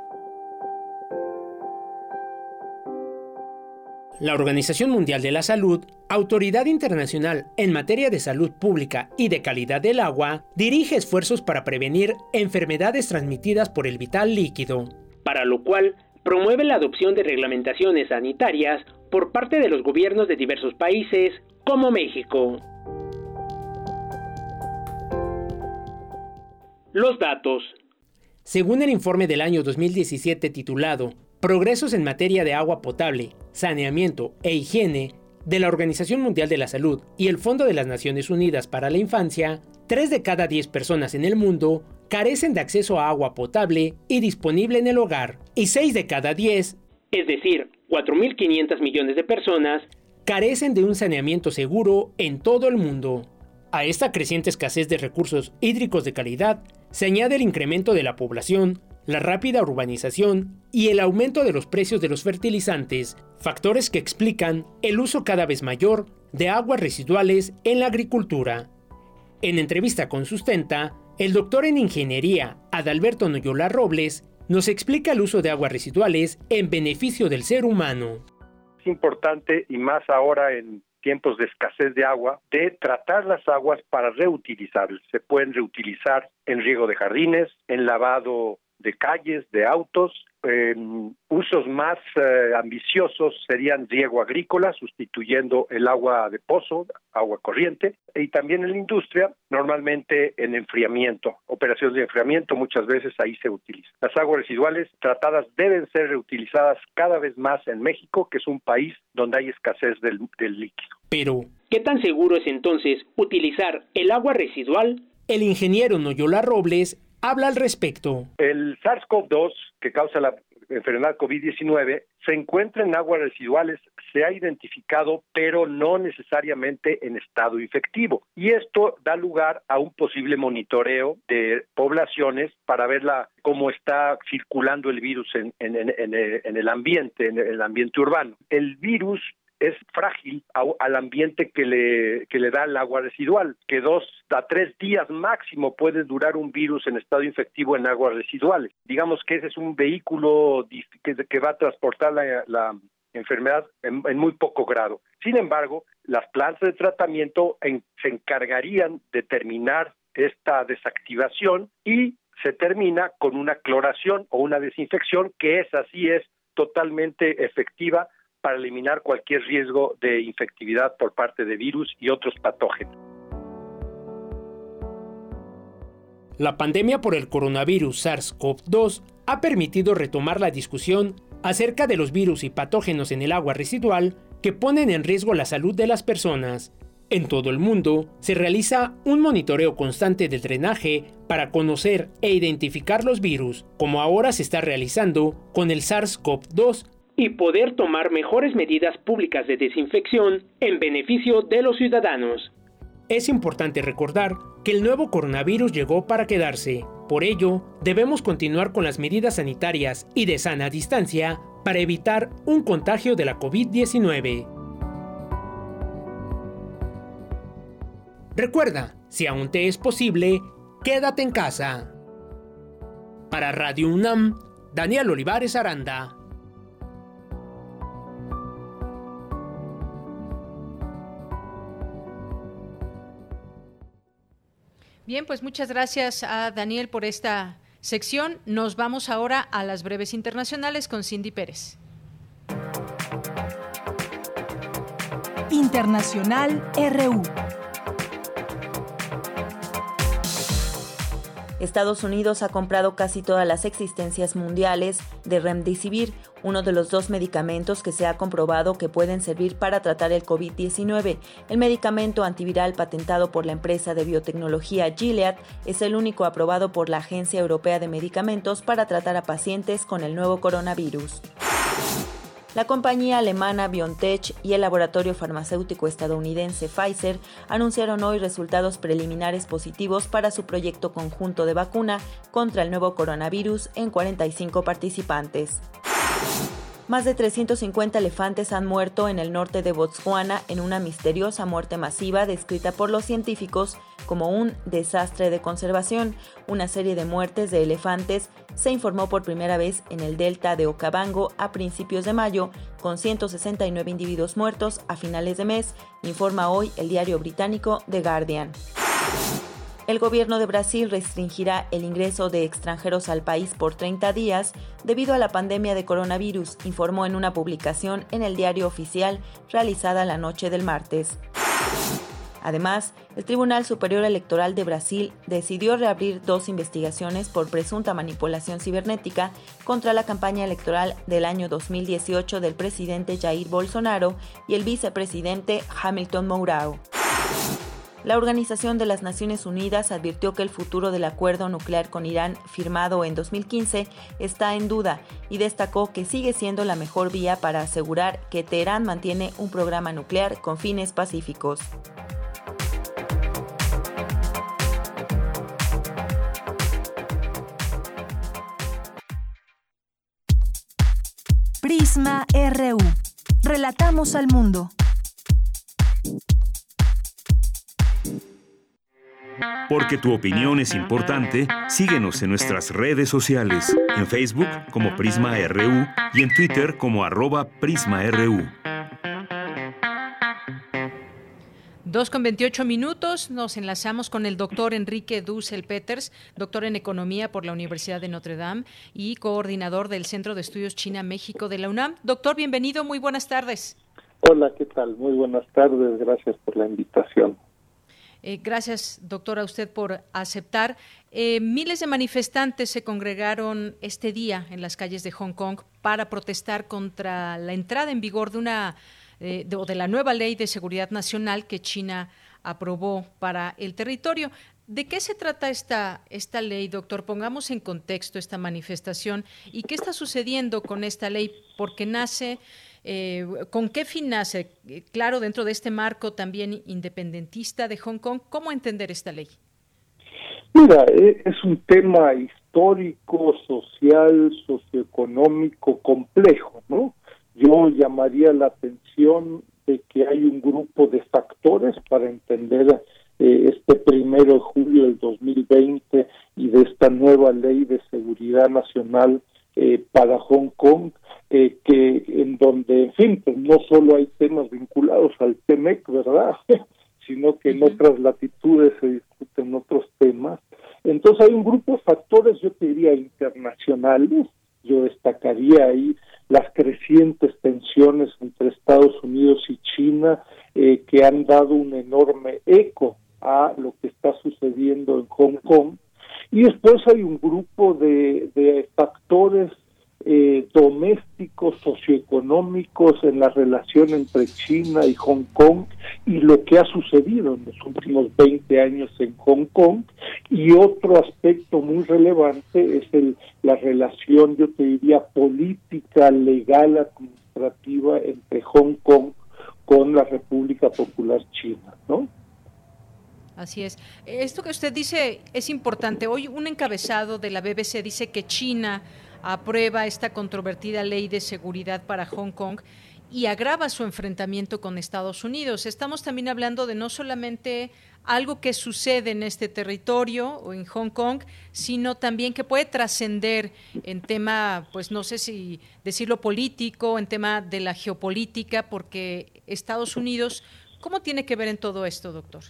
La Organización Mundial de la Salud, autoridad internacional en materia de salud pública y de calidad del agua, dirige esfuerzos para prevenir enfermedades transmitidas por el vital líquido para lo cual promueve la adopción de reglamentaciones sanitarias por parte de los gobiernos de diversos países, como México. Los datos. Según el informe del año 2017 titulado progresos en materia de agua potable, saneamiento e higiene de la Organización Mundial de la Salud y el Fondo de las Naciones Unidas para la Infancia, 3 de cada 10 personas en el mundo carecen de acceso a agua potable y disponible en el hogar, y 6 de cada 10, es decir, 4.500 millones de personas, carecen de un saneamiento seguro en todo el mundo. A esta creciente escasez de recursos hídricos de calidad se añade el incremento de la población, la rápida urbanización y el aumento de los precios de los fertilizantes, factores que explican el uso cada vez mayor de aguas residuales en la agricultura. En entrevista con Sustenta, el doctor en ingeniería Adalberto Noyola Robles nos explica el uso de aguas residuales en beneficio del ser humano. Es importante, y más ahora en tiempos de escasez de agua, de tratar las aguas para reutilizarlas. Se pueden reutilizar en riego de jardines, en lavado de calles, de autos. Usos más eh, ambiciosos serían riego agrícola, sustituyendo el agua de pozo, agua corriente, y también en la industria, normalmente en enfriamiento, operaciones de enfriamiento, muchas veces ahí se utiliza. Las aguas residuales tratadas deben ser reutilizadas cada vez más en México, que es un país donde hay escasez del, del líquido. Pero, ¿qué tan seguro es entonces utilizar el agua residual? El ingeniero Noyola Robles habla al respecto. El SARS-CoV-2, que causa la enfermedad COVID-19, se encuentra en aguas residuales, se ha identificado, pero no necesariamente en estado infectivo. Y esto da lugar a un posible monitoreo de poblaciones para ver cómo está circulando el virus en, en, en el ambiente, en el ambiente urbano. El virus es frágil al ambiente que le, que le da el agua residual, que dos a tres días máximo puede durar un virus en estado infectivo en aguas residuales. Digamos que ese es un vehículo que, que va a transportar la, enfermedad en, muy poco grado. Sin embargo, las plantas de tratamiento se encargarían de terminar esta desactivación y se termina con una cloración o una desinfección que es así es totalmente efectiva para eliminar cualquier riesgo de infectividad por parte de virus y otros patógenos. La pandemia por el coronavirus SARS-CoV-2 ha permitido retomar la discusión acerca de los virus y patógenos en el agua residual que ponen en riesgo la salud de las personas. En todo el mundo se realiza un monitoreo constante del drenaje para conocer e identificar los virus, como ahora se está realizando con el SARS-CoV-2 y poder tomar mejores medidas públicas de desinfección en beneficio de los ciudadanos. Es importante recordar que el nuevo coronavirus llegó para quedarse. Por ello, debemos continuar con las medidas sanitarias y de sana distancia para evitar un contagio de la COVID-19. Recuerda, si aún te es posible, quédate en casa. Para Radio UNAM, Daniel Olivares Aranda. Bien, pues muchas gracias a Daniel por esta sección. Nos vamos ahora a las breves internacionales con Cindy Pérez. Internacional RU. Estados Unidos ha comprado casi todas las existencias mundiales de Remdesivir, uno de los dos medicamentos que se ha comprobado que pueden servir para tratar el COVID-19. El medicamento antiviral patentado por la empresa de biotecnología Gilead es el único aprobado por la Agencia Europea de Medicamentos para tratar a pacientes con el nuevo coronavirus. La compañía alemana BioNTech y el laboratorio farmacéutico estadounidense Pfizer anunciaron hoy resultados preliminares positivos para su proyecto conjunto de vacuna contra el nuevo coronavirus en 45 participantes. Más de 350 elefantes han muerto en el norte de Botswana en una misteriosa muerte masiva descrita por los científicos como un desastre de conservación. Una serie de muertes de elefantes se informó por primera vez en el delta de Okavango a principios de mayo, con 169 individuos muertos a finales de mes, informa hoy el diario británico The Guardian. El gobierno de Brasil restringirá el ingreso de extranjeros al país por 30 días debido a la pandemia de coronavirus, informó en una publicación en el diario oficial realizada la noche del martes. Además, el Tribunal Superior Electoral de Brasil decidió reabrir dos investigaciones por presunta manipulación cibernética contra la campaña electoral del año 2018 del presidente Jair Bolsonaro y el vicepresidente Hamilton Mourão. La Organización de las Naciones Unidas advirtió que el futuro del acuerdo nuclear con Irán firmado en 2015 está en duda y destacó que sigue siendo la mejor vía para asegurar que Teherán mantiene un programa nuclear con fines pacíficos. Prisma RU. Relatamos al mundo. Porque tu opinión es importante, síguenos en nuestras redes sociales, en Facebook como Prisma RU y en Twitter como arroba PrismaRU. Dos con 28 minutos, nos enlazamos con el doctor Enrique Dussel Peters, doctor en Economía por la Universidad de Notre Dame y coordinador del Centro de Estudios China-México de la UNAM. Doctor, bienvenido, muy buenas tardes. Hola, ¿qué tal? Muy buenas tardes, gracias por la invitación. Eh, gracias, doctor, a usted por aceptar. Eh, miles de manifestantes se congregaron este día en las calles de Hong Kong para protestar contra la entrada en vigor de una eh, de la nueva ley de seguridad nacional que China aprobó para el territorio. ¿De qué se trata esta, esta ley, doctor? Pongamos en contexto esta manifestación y qué está sucediendo con esta ley, porque nace eh, ¿Con qué fin nace? Eh, claro, dentro de este marco también independentista de Hong Kong, ¿cómo entender esta ley? Mira, e, es un tema histórico, social, socioeconómico complejo, ¿no? Yo llamaría la atención de que hay un grupo de factores para entender eh, este primero de julio del 2020 y de esta nueva ley de seguridad nacional eh, para Hong Kong, eh, que en donde, en fin, pues no solo hay temas vinculados al TEMEC, ¿verdad? sino que en otras latitudes se discuten otros temas. Entonces hay un grupo de factores, yo te diría, internacionales. Yo destacaría ahí las crecientes tensiones entre Estados Unidos y China, eh, que han dado un enorme eco a lo que está sucediendo en Hong Kong. Y después hay un grupo de, factores eh, domésticos, socioeconómicos en la relación entre China y Hong Kong y lo que ha sucedido en los últimos 20 años en Hong Kong. Y otro aspecto muy relevante es el, la relación, yo te diría, política, legal, administrativa entre Hong Kong con la República Popular China, ¿no? Así es. Esto que usted dice es importante. Hoy un encabezado de la BBC dice que China aprueba esta controvertida ley de seguridad para Hong Kong y agrava su enfrentamiento con Estados Unidos. Estamos también hablando de no solamente algo que sucede en este territorio o en Hong Kong, sino también que puede trascender en tema, pues no sé si decirlo político, en tema de la geopolítica, porque Estados Unidos, ¿cómo tiene que ver en todo esto, doctor?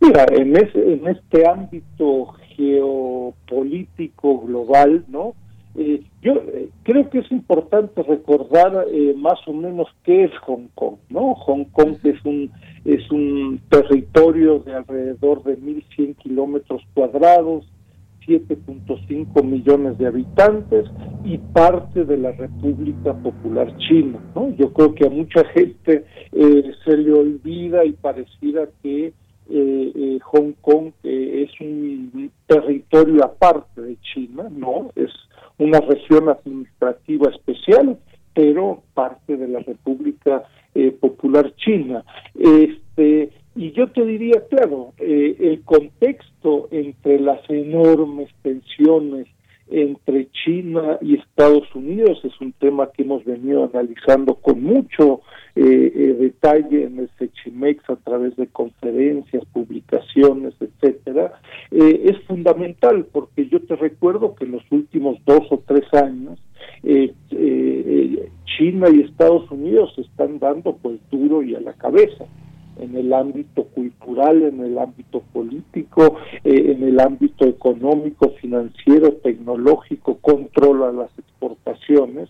Mira, en, en este ámbito geopolítico global, ¿no? Eh, yo eh, creo que es importante recordar eh, más o menos qué es Hong Kong, ¿no? Hong Kong es un es un territorio de alrededor de 1.100 kilómetros cuadrados, 7.5 millones de habitantes y parte de la República Popular China, ¿no? Yo creo que a mucha gente se le olvida y pareciera que Hong Kong es un territorio aparte de China, no, es una región administrativa especial, pero parte de la República eh, Popular China. Este, y yo te diría, claro, eh, el contexto entre las enormes tensiones entre China y Estados Unidos es un tema que hemos venido analizando con mucho eh, eh, detalle en el Sechimex a través de conferencias, publicaciones, etcétera, eh, es fundamental porque yo te recuerdo que en los últimos dos o tres años China y Estados Unidos se están dando pues duro y a la cabeza en el ámbito cultural, en el ámbito político, en el ámbito económico, financiero, tecnológico, controla las exportaciones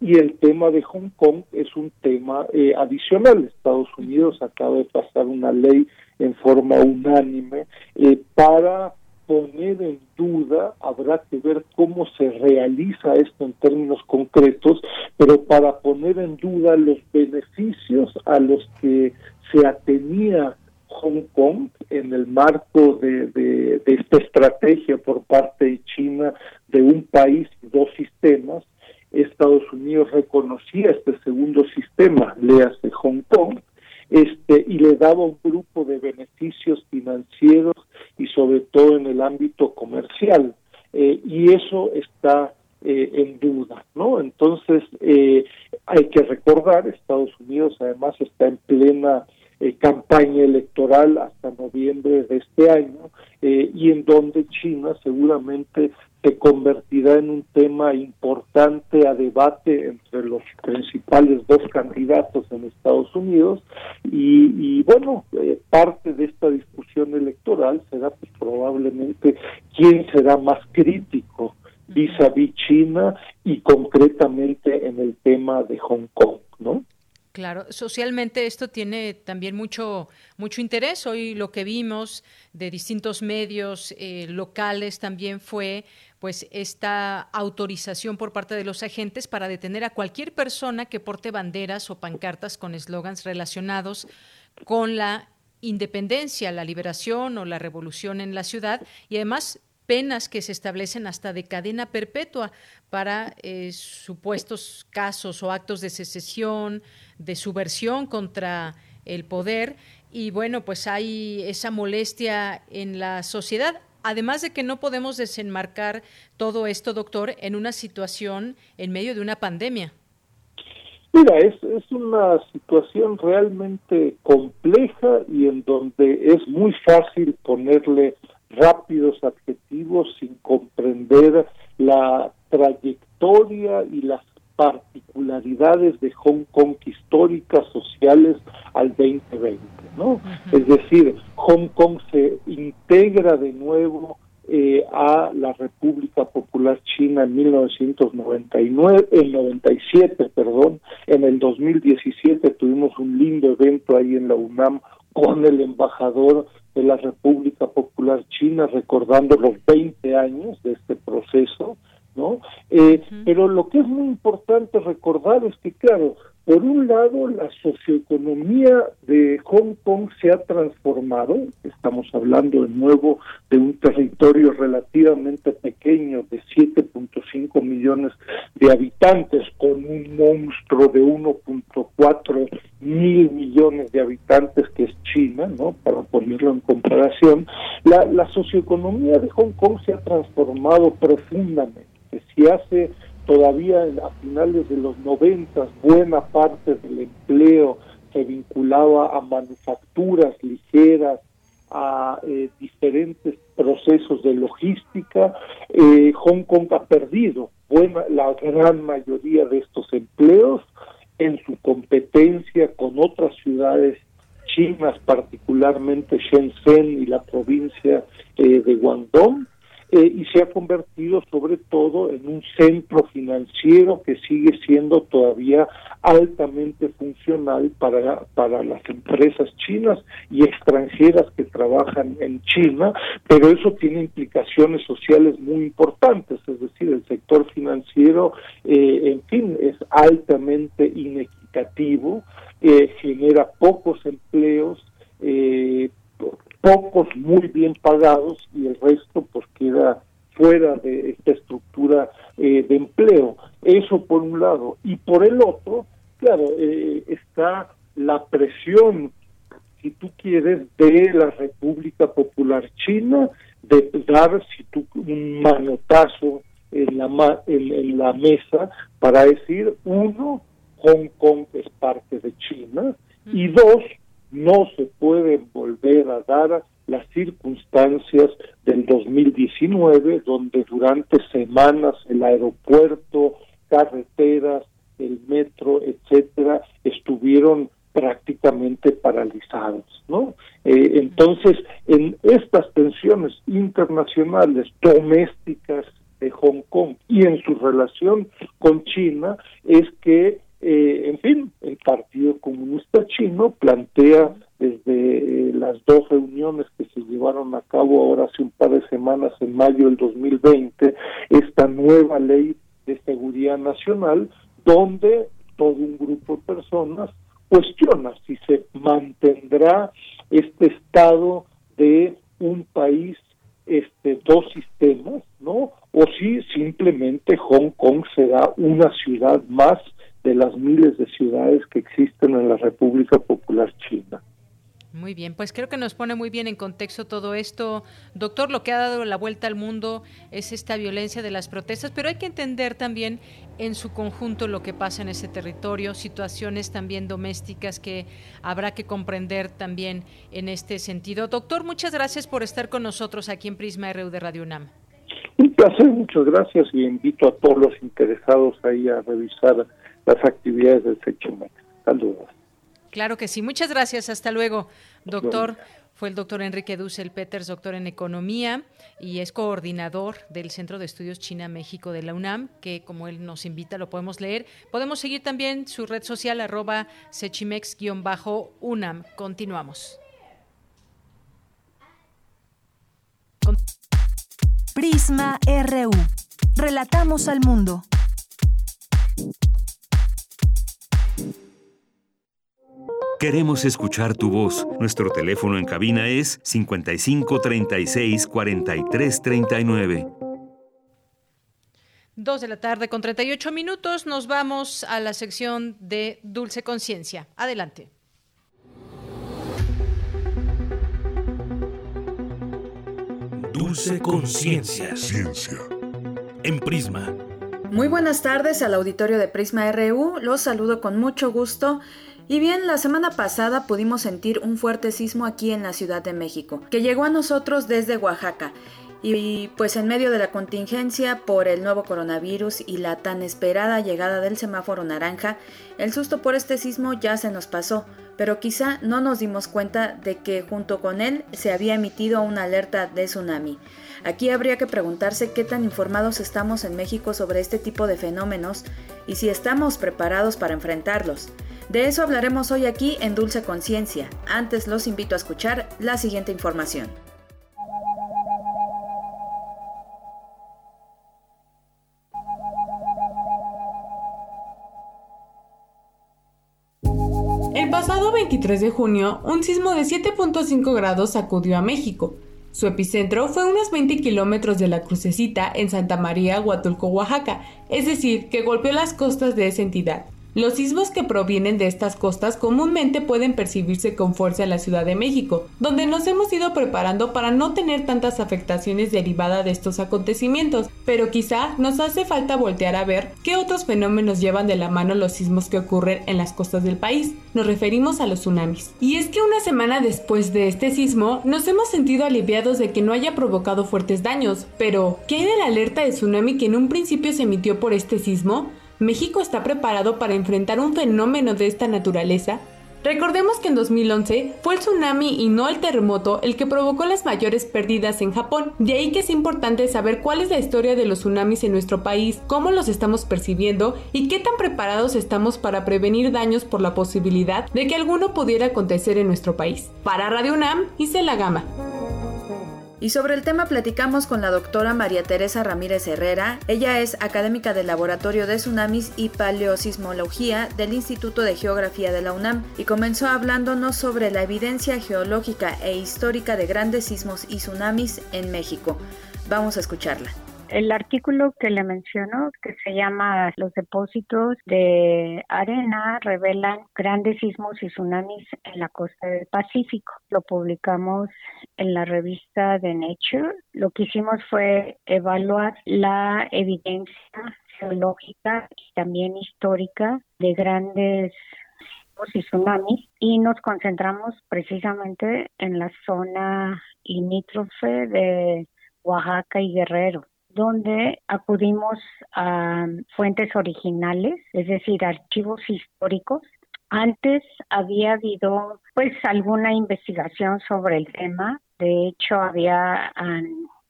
y el tema de Hong Kong es un tema eh, adicional. Estados Unidos acaba de pasar una ley en forma unánime eh, para poner en duda, habrá que ver cómo se realiza esto en términos concretos, pero para poner en duda los beneficios a los que se atenía Hong Kong en el marco de, de, esta estrategia por parte de China de un país dos sistemas, Estados Unidos reconocía este segundo sistema, le hace Hong Kong, este, y le daba un grupo de beneficios financieros y sobre todo en el ámbito comercial. Eh, y eso está eh, en duda, ¿no? Entonces, eh, hay que recordar, Estados Unidos además está en plena campaña electoral hasta noviembre de este año y en donde China seguramente se convertirá en un tema importante a debate entre los principales dos candidatos en Estados Unidos. Y, bueno eh, parte de esta discusión electoral será pues, probablemente quién será más crítico vis a vis China y concretamente en el tema de Hong Kong Claro, socialmente esto tiene también mucho, mucho interés. Hoy lo que vimos de distintos medios eh, locales también fue pues esta autorización por parte de los agentes para detener a cualquier persona que porte banderas o pancartas con eslogans relacionados con la independencia, la liberación o la revolución en la ciudad y además penas que se establecen hasta de cadena perpetua para eh, supuestos casos o actos de secesión, de subversión contra el poder. Y bueno, pues hay esa molestia en la sociedad. Además de que no podemos desenmarcar todo esto, doctor, en una situación en medio de una pandemia. Mira, es, es una situación realmente compleja y en donde es muy fácil ponerle rápidos adjetivos sin comprender la trayectoria y las particularidades de Hong Kong históricas, sociales al 2020, ¿no? Es decir, Hong Kong se integra de nuevo eh, a la República Popular China en 1999, en 97, perdón, en el 2017 tuvimos un lindo evento ahí en la UNAM con el embajador de la República Popular China, recordando los 20 años de este proceso, ¿no? Eh, pero lo que es muy importante recordar es que, claro, por un lado, la socioeconomía de Hong Kong se ha transformado, estamos hablando de nuevo de un territorio relativamente pequeño de 7.5 millones de habitantes, con un monstruo de 1.4 mil millones de habitantes que es China, ¿no? Para ponerlo en comparación, la, la socioeconomía de Hong Kong se ha transformado profundamente. Si hace todavía a finales de los noventas buena parte del empleo se vinculaba a manufacturas ligeras, a eh, diferentes procesos de logística, eh, Hong Kong ha perdido buena, la gran mayoría de estos empleos en su competencia con otras ciudades chinas, particularmente Shenzhen y la provincia eh, de Guangdong, eh, y se ha convertido sobre todo en un centro financiero que sigue siendo todavía altamente funcional para, para las empresas chinas y extranjeras que trabajan en China, pero eso tiene implicaciones sociales muy importantes, es decir, el sector financiero, eh, en fin, es altamente inequitativo, eh, genera pocos empleos, eh, pocos muy bien pagados y el resto pues queda fuera de esta estructura eh, de empleo. Eso por un lado. Y por el otro, claro, eh, está la presión, si tú quieres, de la República Popular China de dar, si tú, un manotazo en la, en la mesa para decir, uno, Hong Kong es parte de China, y dos, no se pueden volver a dar las circunstancias del 2019, donde durante semanas el aeropuerto, carreteras, el metro, etcétera, estuvieron prácticamente paralizados, ¿no? Eh, entonces, en estas tensiones internacionales, domésticas de Hong Kong y en su relación con China es que, eh, en fin, el Partido Comunista Chino plantea desde las dos reuniones que se llevaron a cabo ahora hace un par de semanas en mayo del 2020 esta nueva ley de seguridad nacional donde todo un grupo de personas cuestiona si se mantendrá este estado de un país este dos sistemas, ¿no? O si simplemente Hong Kong será una ciudad más de las miles de ciudades que existen en la República Popular China. Muy bien, pues creo que nos pone muy bien en contexto todo esto. Doctor, lo que ha dado la vuelta al mundo es esta violencia de las protestas, pero hay que entender también en su conjunto lo que pasa en ese territorio, situaciones también domésticas que habrá que comprender también en este sentido. Doctor, muchas gracias por estar con nosotros aquí en Prisma RU de Radio UNAM. Un placer, muchas gracias y invito a todos los interesados ahí a revisar las actividades del Sechimex. Saludos. Claro que sí. Muchas gracias. Hasta luego, doctor. Fue el doctor Enrique Dussel Peters, doctor en Economía y es coordinador del Centro de Estudios China-México de la UNAM, que como él nos invita lo podemos leer. Podemos seguir también su red social arroba sechimex-unam. Continuamos. Prisma RU. Relatamos al mundo. Queremos escuchar tu voz. Nuestro teléfono en cabina es 55 36 43 39. Dos de la tarde con 38 minutos. Nos vamos a la sección de Dulce Conciencia. Adelante. Dulce Conciencia. Ciencia. En Prisma. Muy buenas tardes al auditorio de Prisma RU. Los saludo con mucho gusto y bien, la semana pasada pudimos sentir un fuerte sismo aquí en la Ciudad de México, que llegó a nosotros desde Oaxaca. Y pues en medio de la contingencia por el nuevo coronavirus y la tan esperada llegada del semáforo naranja, el susto por este sismo ya se nos pasó, pero quizá no nos dimos cuenta de que junto con él se había emitido una alerta de tsunami. Aquí habría que preguntarse qué tan informados estamos en México sobre este tipo de fenómenos y si estamos preparados para enfrentarlos. De eso hablaremos hoy aquí en Dulce Conciencia. Antes los invito a escuchar la siguiente información. El pasado 23 de junio, un sismo de 7.5 grados sacudió a México. Su epicentro fue unos 20 kilómetros de la crucecita en Santa María, Huatulco, Oaxaca, es decir, que golpeó las costas de esa entidad. Los sismos que provienen de estas costas comúnmente pueden percibirse con fuerza en la Ciudad de México, donde nos hemos ido preparando para no tener tantas afectaciones derivadas de estos acontecimientos, pero quizá nos hace falta voltear a ver qué otros fenómenos llevan de la mano los sismos que ocurren en las costas del país. Nos referimos a los tsunamis. Y es que una semana después de este sismo nos hemos sentido aliviados de que no haya provocado fuertes daños, pero ¿qué hay de la alerta de tsunami que en un principio se emitió por este sismo? ¿México está preparado para enfrentar un fenómeno de esta naturaleza? Recordemos que en 2011 fue el tsunami y no el terremoto el que provocó las mayores pérdidas en Japón. De ahí que es importante saber cuál es la historia de los tsunamis en nuestro país, cómo los estamos percibiendo y qué tan preparados estamos para prevenir daños por la posibilidad de que alguno pudiera acontecer en nuestro país. Para Radio UNAM, hice la gama. Y sobre el tema platicamos con la doctora María Teresa Ramírez Herrera. Ella es académica del Laboratorio de Tsunamis y Paleosismología del Instituto de Geografía de la UNAM y comenzó hablándonos sobre la evidencia geológica e histórica de grandes sismos y tsunamis en México. Vamos a escucharla. El artículo que le menciono, que se llama Los depósitos de arena revelan grandes sismos y tsunamis en la costa del Pacífico. Lo publicamos en la revista de Nature. Lo que hicimos fue evaluar la evidencia geológica y también histórica de grandes y tsunamis y nos concentramos precisamente en la zona limítrofe de Oaxaca y Guerrero donde acudimos a fuentes originales, es decir, archivos históricos. Antes había habido pues alguna investigación sobre el tema, de hecho había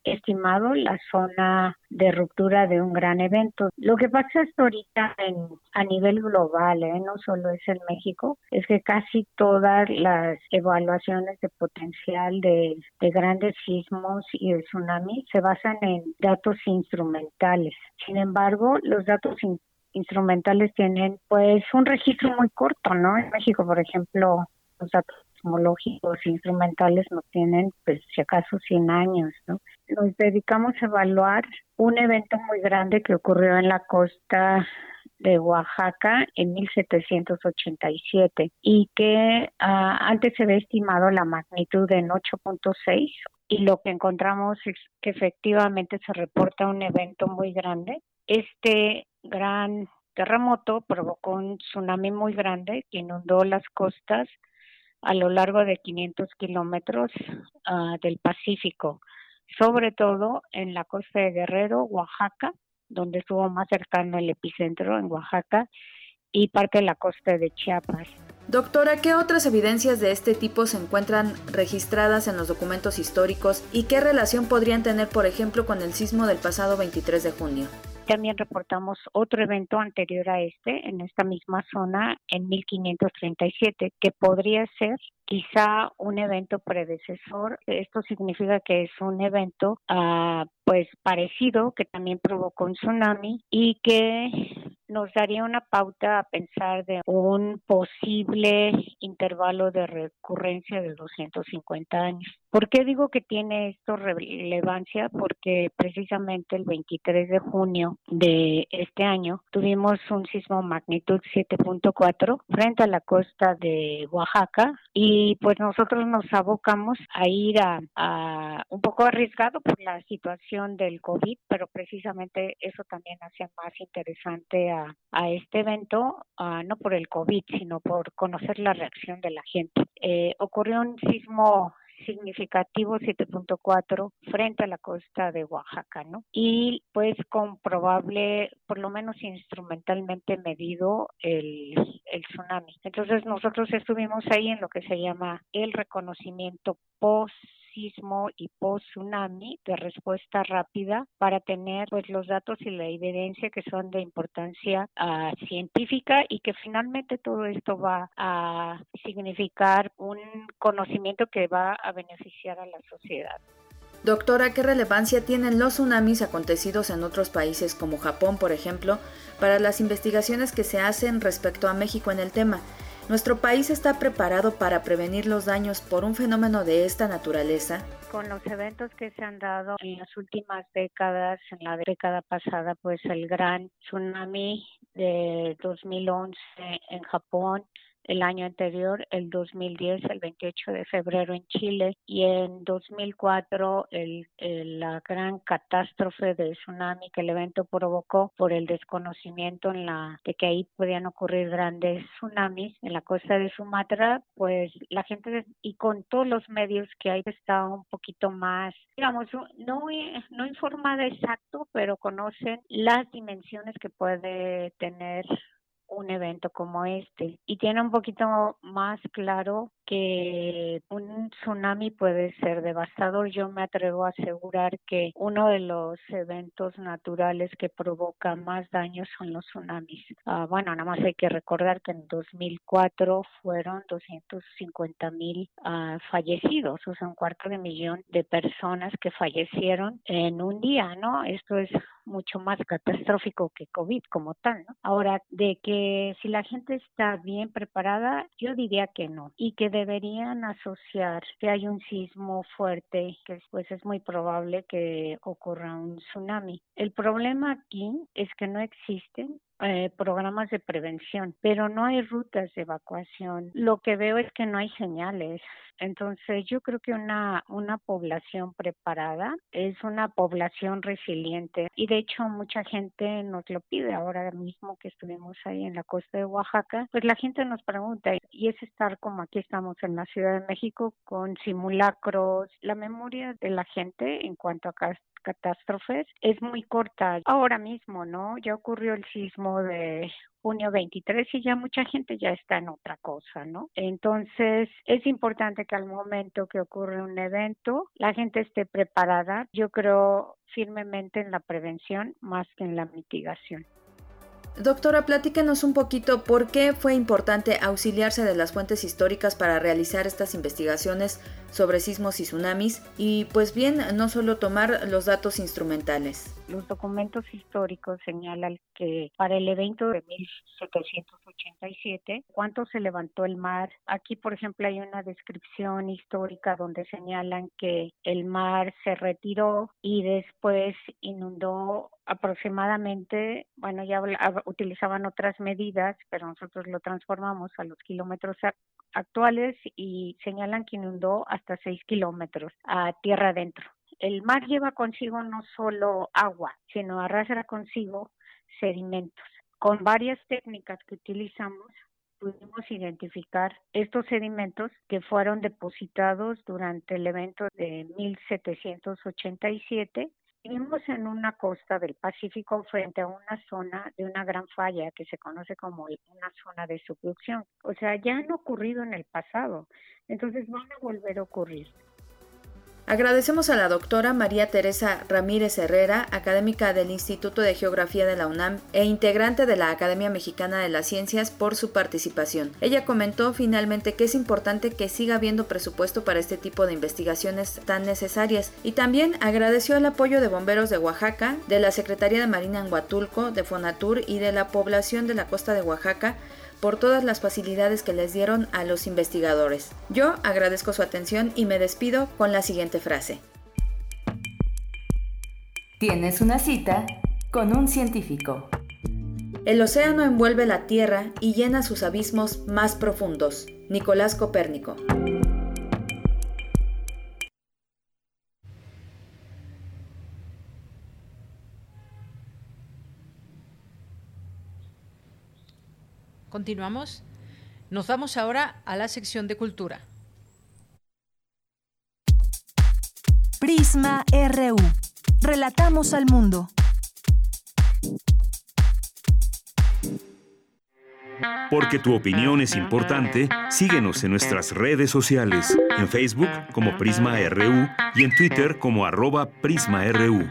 estimado la zona de ruptura de un gran evento. Lo que pasa hasta ahorita en, a nivel global, ¿eh? no solo es en México, es que casi todas las evaluaciones de potencial de, de grandes sismos y de tsunamis se basan en datos instrumentales. Sin embargo, los datos instrumentales tienen pues un registro muy corto, ¿no? En México, por ejemplo, los datos sismológicos instrumentales no tienen, pues, si acaso 100 años, ¿no? Nos dedicamos a evaluar un evento muy grande que ocurrió en la costa de Oaxaca en 1787 y que ah, antes se había estimado la magnitud en 8.6 y lo que encontramos es que efectivamente se reporta un evento muy grande. Este gran terremoto provocó un tsunami muy grande que inundó las costas a lo largo de 500 kilómetros ah, del Pacífico, sobre todo en la costa de Guerrero, Oaxaca, donde estuvo más cercano el epicentro en Oaxaca, y parte de la costa de Chiapas. Doctora, ¿qué otras evidencias de este tipo se encuentran registradas en los documentos históricos y qué relación podrían tener, por ejemplo, con el sismo del pasado 23 de junio? También reportamos otro evento anterior a este, en esta misma zona, en 1537, que podría ser quizá un evento predecesor. Esto significa que es un evento uh, pues parecido que también provocó un tsunami y que nos daría una pauta a pensar de un posible intervalo de recurrencia de 250 años. ¿Por qué digo que tiene esto relevancia? Porque precisamente el 23 de junio de este año tuvimos un sismo magnitud 7.4 frente a la costa de Oaxaca y pues nosotros nos abocamos a ir a, un poco arriesgado por la situación del COVID, pero precisamente eso también hace más interesante a, este evento, no por el COVID, sino por conocer la reacción de la gente. Eh, ocurrió un sismo significativo 7.4 frente a la costa de Oaxaca, ¿no? Y pues comprobable, por lo menos instrumentalmente medido el, el tsunami. Entonces nosotros estuvimos ahí en lo que se llama el reconocimiento post y post tsunami de respuesta rápida para tener pues los datos y la evidencia que son de importancia uh, científica y que finalmente todo esto va a significar un conocimiento que va a beneficiar a la sociedad. Doctora, ¿qué relevancia tienen los tsunamis acontecidos en otros países como Japón, por ejemplo, para las investigaciones que se hacen respecto a México en el tema? ¿Nuestro país está preparado para prevenir los daños por un fenómeno de esta naturaleza? Con los eventos que se han dado en las últimas décadas, en la década pasada, pues el gran tsunami de 2011 en Japón, el año anterior, el 2010, el 28 de febrero en Chile y en 2004 el, la gran catástrofe de tsunami que el evento provocó por el desconocimiento en la de que ahí podían ocurrir grandes tsunamis en la costa de Sumatra, pues la gente y con todos los medios que hay está un poquito más, digamos, no no informada exacto, pero conocen las dimensiones que puede tener un evento como este y tiene un poquito más claro que un tsunami puede ser devastador. Yo me atrevo a asegurar que uno de los eventos naturales que provoca más daños son los tsunamis. Uh, bueno, nada más hay que recordar que en 2004 fueron 250 mil uh, fallecidos, o sea, un cuarto de millón de personas que fallecieron en un día, ¿no? Esto es mucho más catastrófico que COVID como tal, ¿no? Ahora, de que si la gente está bien preparada, yo diría que no, y que deberían asociar que hay un sismo fuerte, que después es muy probable que ocurra un tsunami. El problema aquí es que no existen eh, programas de prevención, pero no hay rutas de evacuación. Lo que veo es que no hay señales. Entonces, yo creo que una, una población preparada es una población resiliente y de hecho mucha gente nos lo pide ahora mismo que estuvimos ahí en la costa de Oaxaca, pues la gente nos pregunta y es estar como aquí estamos en la Ciudad de México con simulacros, la memoria de la gente en cuanto a catástrofes es muy corta. Ahora mismo, ¿no? Ya ocurrió el sismo de junio 23 y ya mucha gente ya está en otra cosa, ¿no? Entonces, es importante que al momento que ocurre un evento, la gente esté preparada. Yo creo firmemente en la prevención más que en la mitigación. Doctora, platíquenos un poquito por qué fue importante auxiliarse de las fuentes históricas para realizar estas investigaciones sobre sismos y tsunamis y pues bien, no solo tomar los datos instrumentales. Los documentos históricos señalan que para el evento de 1787, ¿cuánto se levantó el mar? Aquí, por ejemplo, hay una descripción histórica donde señalan que el mar se retiró y después inundó aproximadamente, bueno, ya utilizaban otras medidas, pero nosotros lo transformamos a los kilómetros actuales y señalan que inundó hasta 6 kilómetros a tierra adentro. El mar lleva consigo no solo agua, sino arrastra consigo sedimentos. Con varias técnicas que utilizamos, pudimos identificar estos sedimentos que fueron depositados durante el evento de 1787 Vivimos en una costa del Pacífico frente a una zona de una gran falla que se conoce como una zona de subducción. O sea, ya han ocurrido en el pasado, entonces van a volver a ocurrir. Agradecemos a la doctora María Teresa Ramírez Herrera, académica del Instituto de Geografía de la UNAM e integrante de la Academia Mexicana de las Ciencias, por su participación. Ella comentó finalmente que es importante que siga habiendo presupuesto para este tipo de investigaciones tan necesarias y también agradeció el apoyo de bomberos de Oaxaca, de la Secretaría de Marina en Huatulco, de Fonatur y de la población de la costa de Oaxaca por todas las facilidades que les dieron a los investigadores. Yo agradezco su atención y me despido con la siguiente frase. Tienes una cita con un científico. El océano envuelve la Tierra y llena sus abismos más profundos. Nicolás Copérnico. Continuamos. Nos vamos ahora a la sección de cultura. Prisma RU. Relatamos al mundo. Porque tu opinión es importante, síguenos en nuestras redes sociales, en Facebook como Prisma RU y en Twitter como arroba PrismaRU.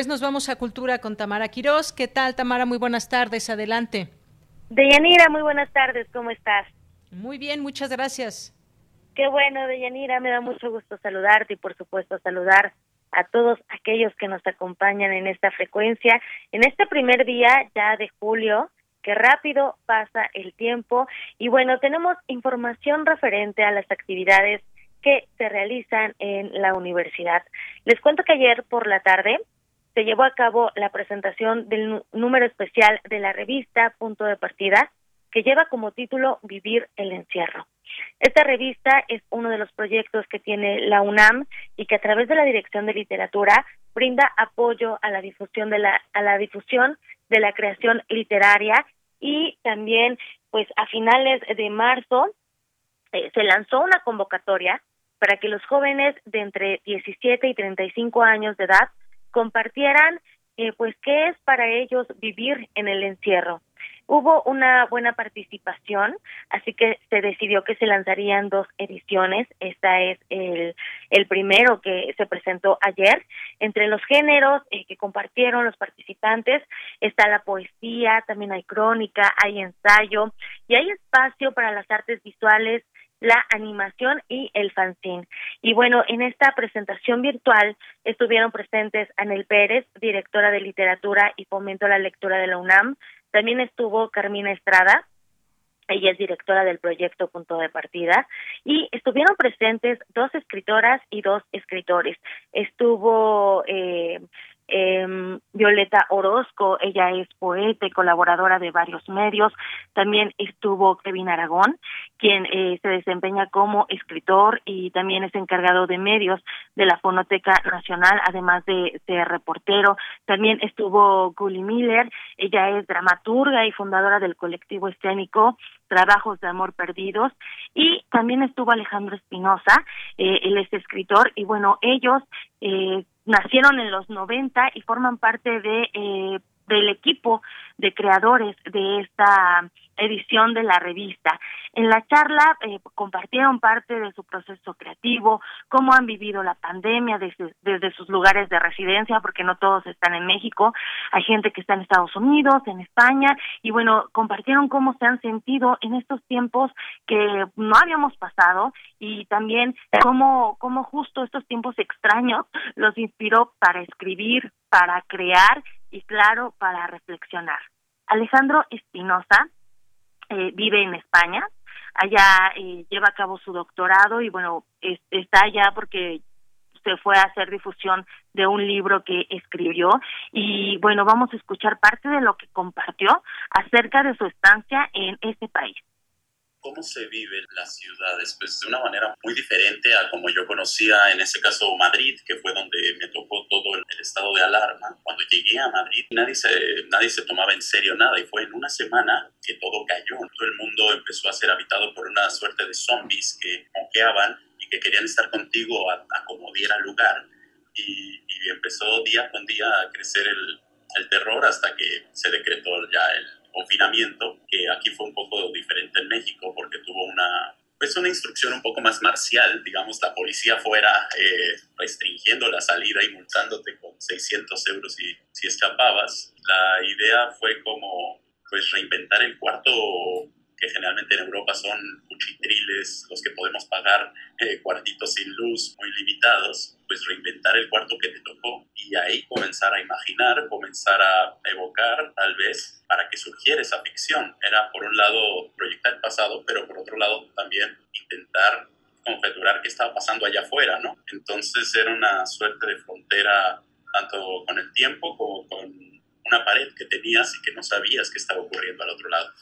Pues nos vamos a Cultura con Tamara Quirós. ¿Qué tal, Tamara? Muy buenas tardes, adelante. Deyanira, muy buenas tardes, ¿cómo estás? Muy bien, muchas gracias. Qué bueno, Deyanira, me da mucho gusto saludarte y por supuesto saludar a todos aquellos que nos acompañan en esta frecuencia, en este primer día ya de julio, que rápido pasa el tiempo y bueno, tenemos información referente a las actividades que se realizan en la universidad. Les cuento que ayer por la tarde se llevó a cabo la presentación del número especial de la revista Punto de Partida, que lleva como título Vivir el encierro. Esta revista es uno de los proyectos que tiene la UNAM y que a través de la Dirección de Literatura brinda apoyo a la difusión de la a la difusión de la creación literaria y también pues a finales de marzo eh, se lanzó una convocatoria para que los jóvenes de entre 17 y 35 años de edad compartieran eh, pues qué es para ellos vivir en el encierro. hubo una buena participación, así que se decidió que se lanzarían dos ediciones. Esta es el, el primero que se presentó ayer. Entre los géneros eh, que compartieron los participantes está la poesía, también hay crónica, hay ensayo y hay espacio para las artes visuales la animación y el fanzine. Y bueno, en esta presentación virtual estuvieron presentes Anel Pérez, directora de literatura y fomento a la lectura de la UNAM. También estuvo Carmina Estrada, ella es directora del proyecto Punto de Partida y estuvieron presentes dos escritoras y dos escritores. Estuvo eh, eh, Violeta Orozco, ella es poeta y colaboradora de varios medios. También estuvo Kevin Aragón, quien eh, se desempeña como escritor y también es encargado de medios de la Fonoteca Nacional, además de, de reportero. También estuvo Gully Miller, ella es dramaturga y fundadora del colectivo escénico Trabajos de Amor Perdidos. Y también estuvo Alejandro Espinosa, eh, él es escritor, y bueno, ellos eh, nacieron en los 90 y forman parte de eh, del equipo de creadores de esta edición de la revista. En la charla eh, compartieron parte de su proceso creativo, cómo han vivido la pandemia desde, desde, sus lugares de residencia, porque no todos están en México, hay gente que está en Estados Unidos, en España, y bueno, compartieron cómo se han sentido en estos tiempos que no habíamos pasado y también cómo, cómo justo estos tiempos extraños los inspiró para escribir, para crear y claro, para reflexionar. Alejandro Espinosa eh, vive en España, allá eh, lleva a cabo su doctorado y bueno, está allá porque se fue a hacer difusión de un libro que escribió. Y bueno, vamos a escuchar parte de lo que compartió acerca de su estancia en este país cómo se vive las ciudades, pues de una manera muy diferente a como yo conocía en ese caso Madrid, que fue donde me tocó todo el, estado de alarma. Cuando llegué a Madrid nadie se, nadie se tomaba en serio nada y fue en una semana que todo cayó. Todo el mundo empezó a ser habitado por una suerte de zombies que moqueaban y que querían estar contigo a, a como diera lugar. Y, y, empezó día con día a crecer el, el terror hasta que se decretó ya el confinamiento, que aquí fue un poco diferente en México porque tuvo una, pues una instrucción un poco más marcial, digamos, la policía fuera eh, restringiendo la salida y multándote con 600 euros si, si escapabas. La idea fue como, pues, reinventar el cuarto que generalmente en Europa son cuchitriles, los que podemos pagar eh, cuartitos sin luz muy limitados, pues reinventar el cuarto que te tocó y ahí comenzar a imaginar, comenzar a evocar tal vez para que surgiera esa ficción. Era por un lado proyectar el pasado, pero por otro lado también intentar conjeturar qué estaba pasando allá afuera, ¿no? Entonces era una suerte de frontera tanto con el tiempo como con una pared que tenías y que no sabías qué estaba ocurriendo al otro lado.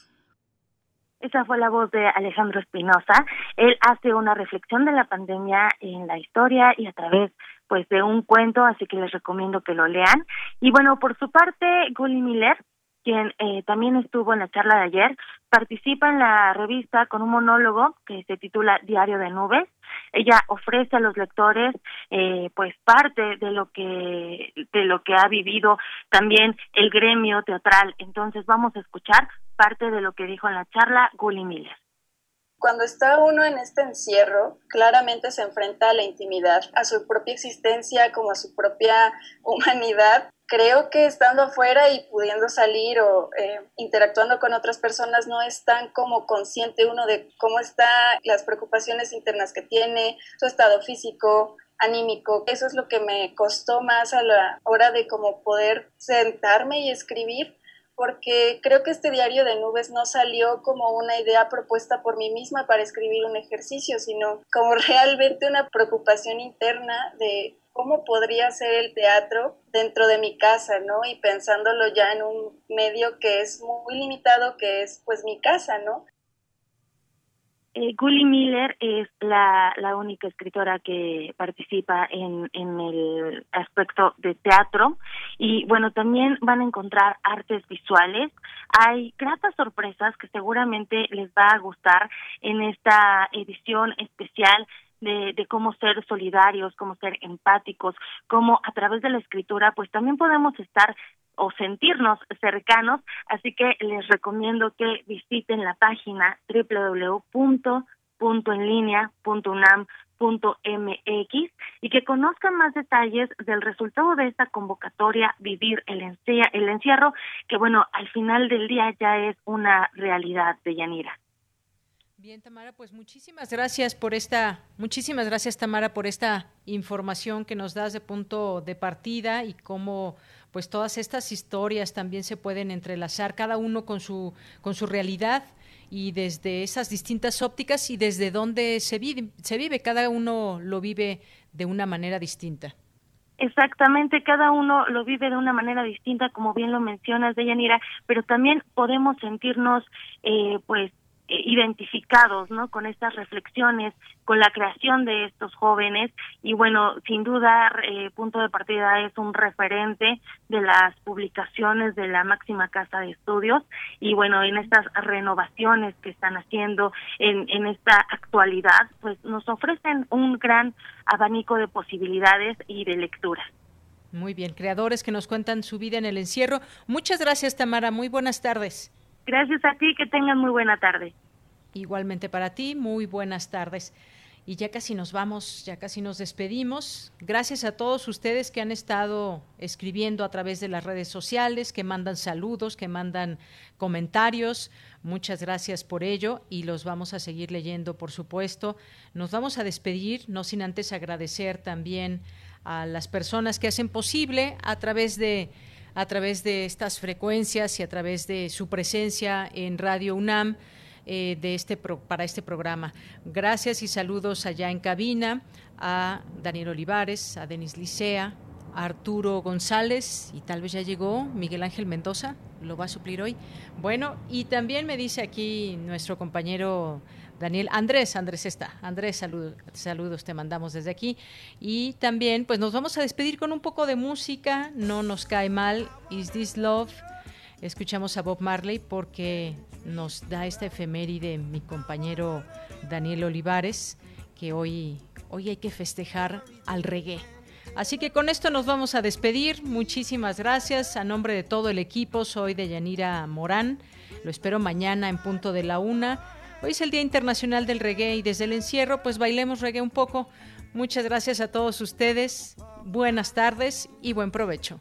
Esa fue la voz de Alejandro Espinosa. Él hace una reflexión de la pandemia en la historia y a través pues de un cuento, así que les recomiendo que lo lean. Y bueno, por su parte, Gully Miller, quien eh, también estuvo en la charla de ayer, participa en la revista con un monólogo que se titula Diario de Nubes. Ella ofrece a los lectores eh, pues parte de lo que de lo que ha vivido también el gremio teatral. Entonces vamos a escuchar parte de lo que dijo en la charla Gully Miller. Cuando está uno en este encierro, claramente se enfrenta a la intimidad, a su propia existencia como a su propia humanidad. Creo que estando afuera y pudiendo salir o eh, interactuando con otras personas no es tan como consciente uno de cómo están las preocupaciones internas que tiene, su estado físico, anímico. Eso es lo que me costó más a la hora de como poder sentarme y escribir porque creo que este diario de nubes no salió como una idea propuesta por mí misma para escribir un ejercicio, sino como realmente una preocupación interna de cómo podría ser el teatro dentro de mi casa, ¿no? Y pensándolo ya en un medio que es muy limitado, que es pues mi casa, ¿no? Eh, Gully Miller es la, la única escritora que participa en, en el aspecto de teatro y bueno, también van a encontrar artes visuales. Hay gratas sorpresas que seguramente les va a gustar en esta edición especial de, cómo ser solidarios, cómo ser empáticos, cómo a través de la escritura pues también podemos estar o sentirnos cercanos, así que les recomiendo que visiten la página www.enlinea.unam.mx y que conozcan más detalles del resultado de esta convocatoria Vivir el, el encierro, que bueno, al final del día ya es una realidad de Yanira. Bien, Tamara, pues muchísimas gracias por esta, muchísimas gracias Tamara por esta información que nos das de punto de partida y cómo pues todas estas historias también se pueden entrelazar cada uno con su con su realidad y desde esas distintas ópticas y desde donde se vive, se vive cada uno lo vive de una manera distinta. Exactamente, cada uno lo vive de una manera distinta, como bien lo mencionas, Deyanira, pero también podemos sentirnos, eh, pues, identificados no con estas reflexiones con la creación de estos jóvenes y bueno sin duda eh, punto de partida es un referente de las publicaciones de la máxima casa de estudios y bueno en estas renovaciones que están haciendo en, en esta actualidad pues nos ofrecen un gran abanico de posibilidades y de lectura muy bien, creadores que nos cuentan su vida en el encierro. Muchas gracias, Tamara. Muy buenas tardes. Gracias a ti, que tengan muy buena tarde. Igualmente para ti, muy buenas tardes. Y ya casi nos vamos, ya casi nos despedimos. Gracias a todos ustedes que han estado escribiendo a través de las redes sociales, que mandan saludos, que mandan comentarios. Muchas gracias por ello y los vamos a seguir leyendo, por supuesto. Nos vamos a despedir, no sin antes agradecer también a las personas que hacen posible a través de a través de estas frecuencias y a través de su presencia en Radio UNAM eh, de este para este programa. Gracias y saludos allá en cabina a Daniel Olivares, a Denis Licea, a Arturo González y tal vez ya llegó Miguel Ángel Mendoza, lo va a suplir hoy. Bueno, y también me dice aquí nuestro compañero Daniel. Andrés, Andrés está. Andrés, saludos, saludos te mandamos desde aquí. Y también, pues nos vamos a despedir con un poco de música. No nos cae mal. Is This Love? Escuchamos a Bob Marley porque nos da esta efeméride mi compañero Daniel Olivares, que hoy, hoy hay que festejar al reggae. Así que con esto nos vamos a despedir. Muchísimas gracias. A nombre de todo el equipo, soy de Yanira Morán. Lo espero mañana en punto de la una. Hoy es el Día Internacional del Reggae y desde el encierro pues bailemos reggae un poco. Muchas gracias a todos ustedes, buenas tardes y buen provecho.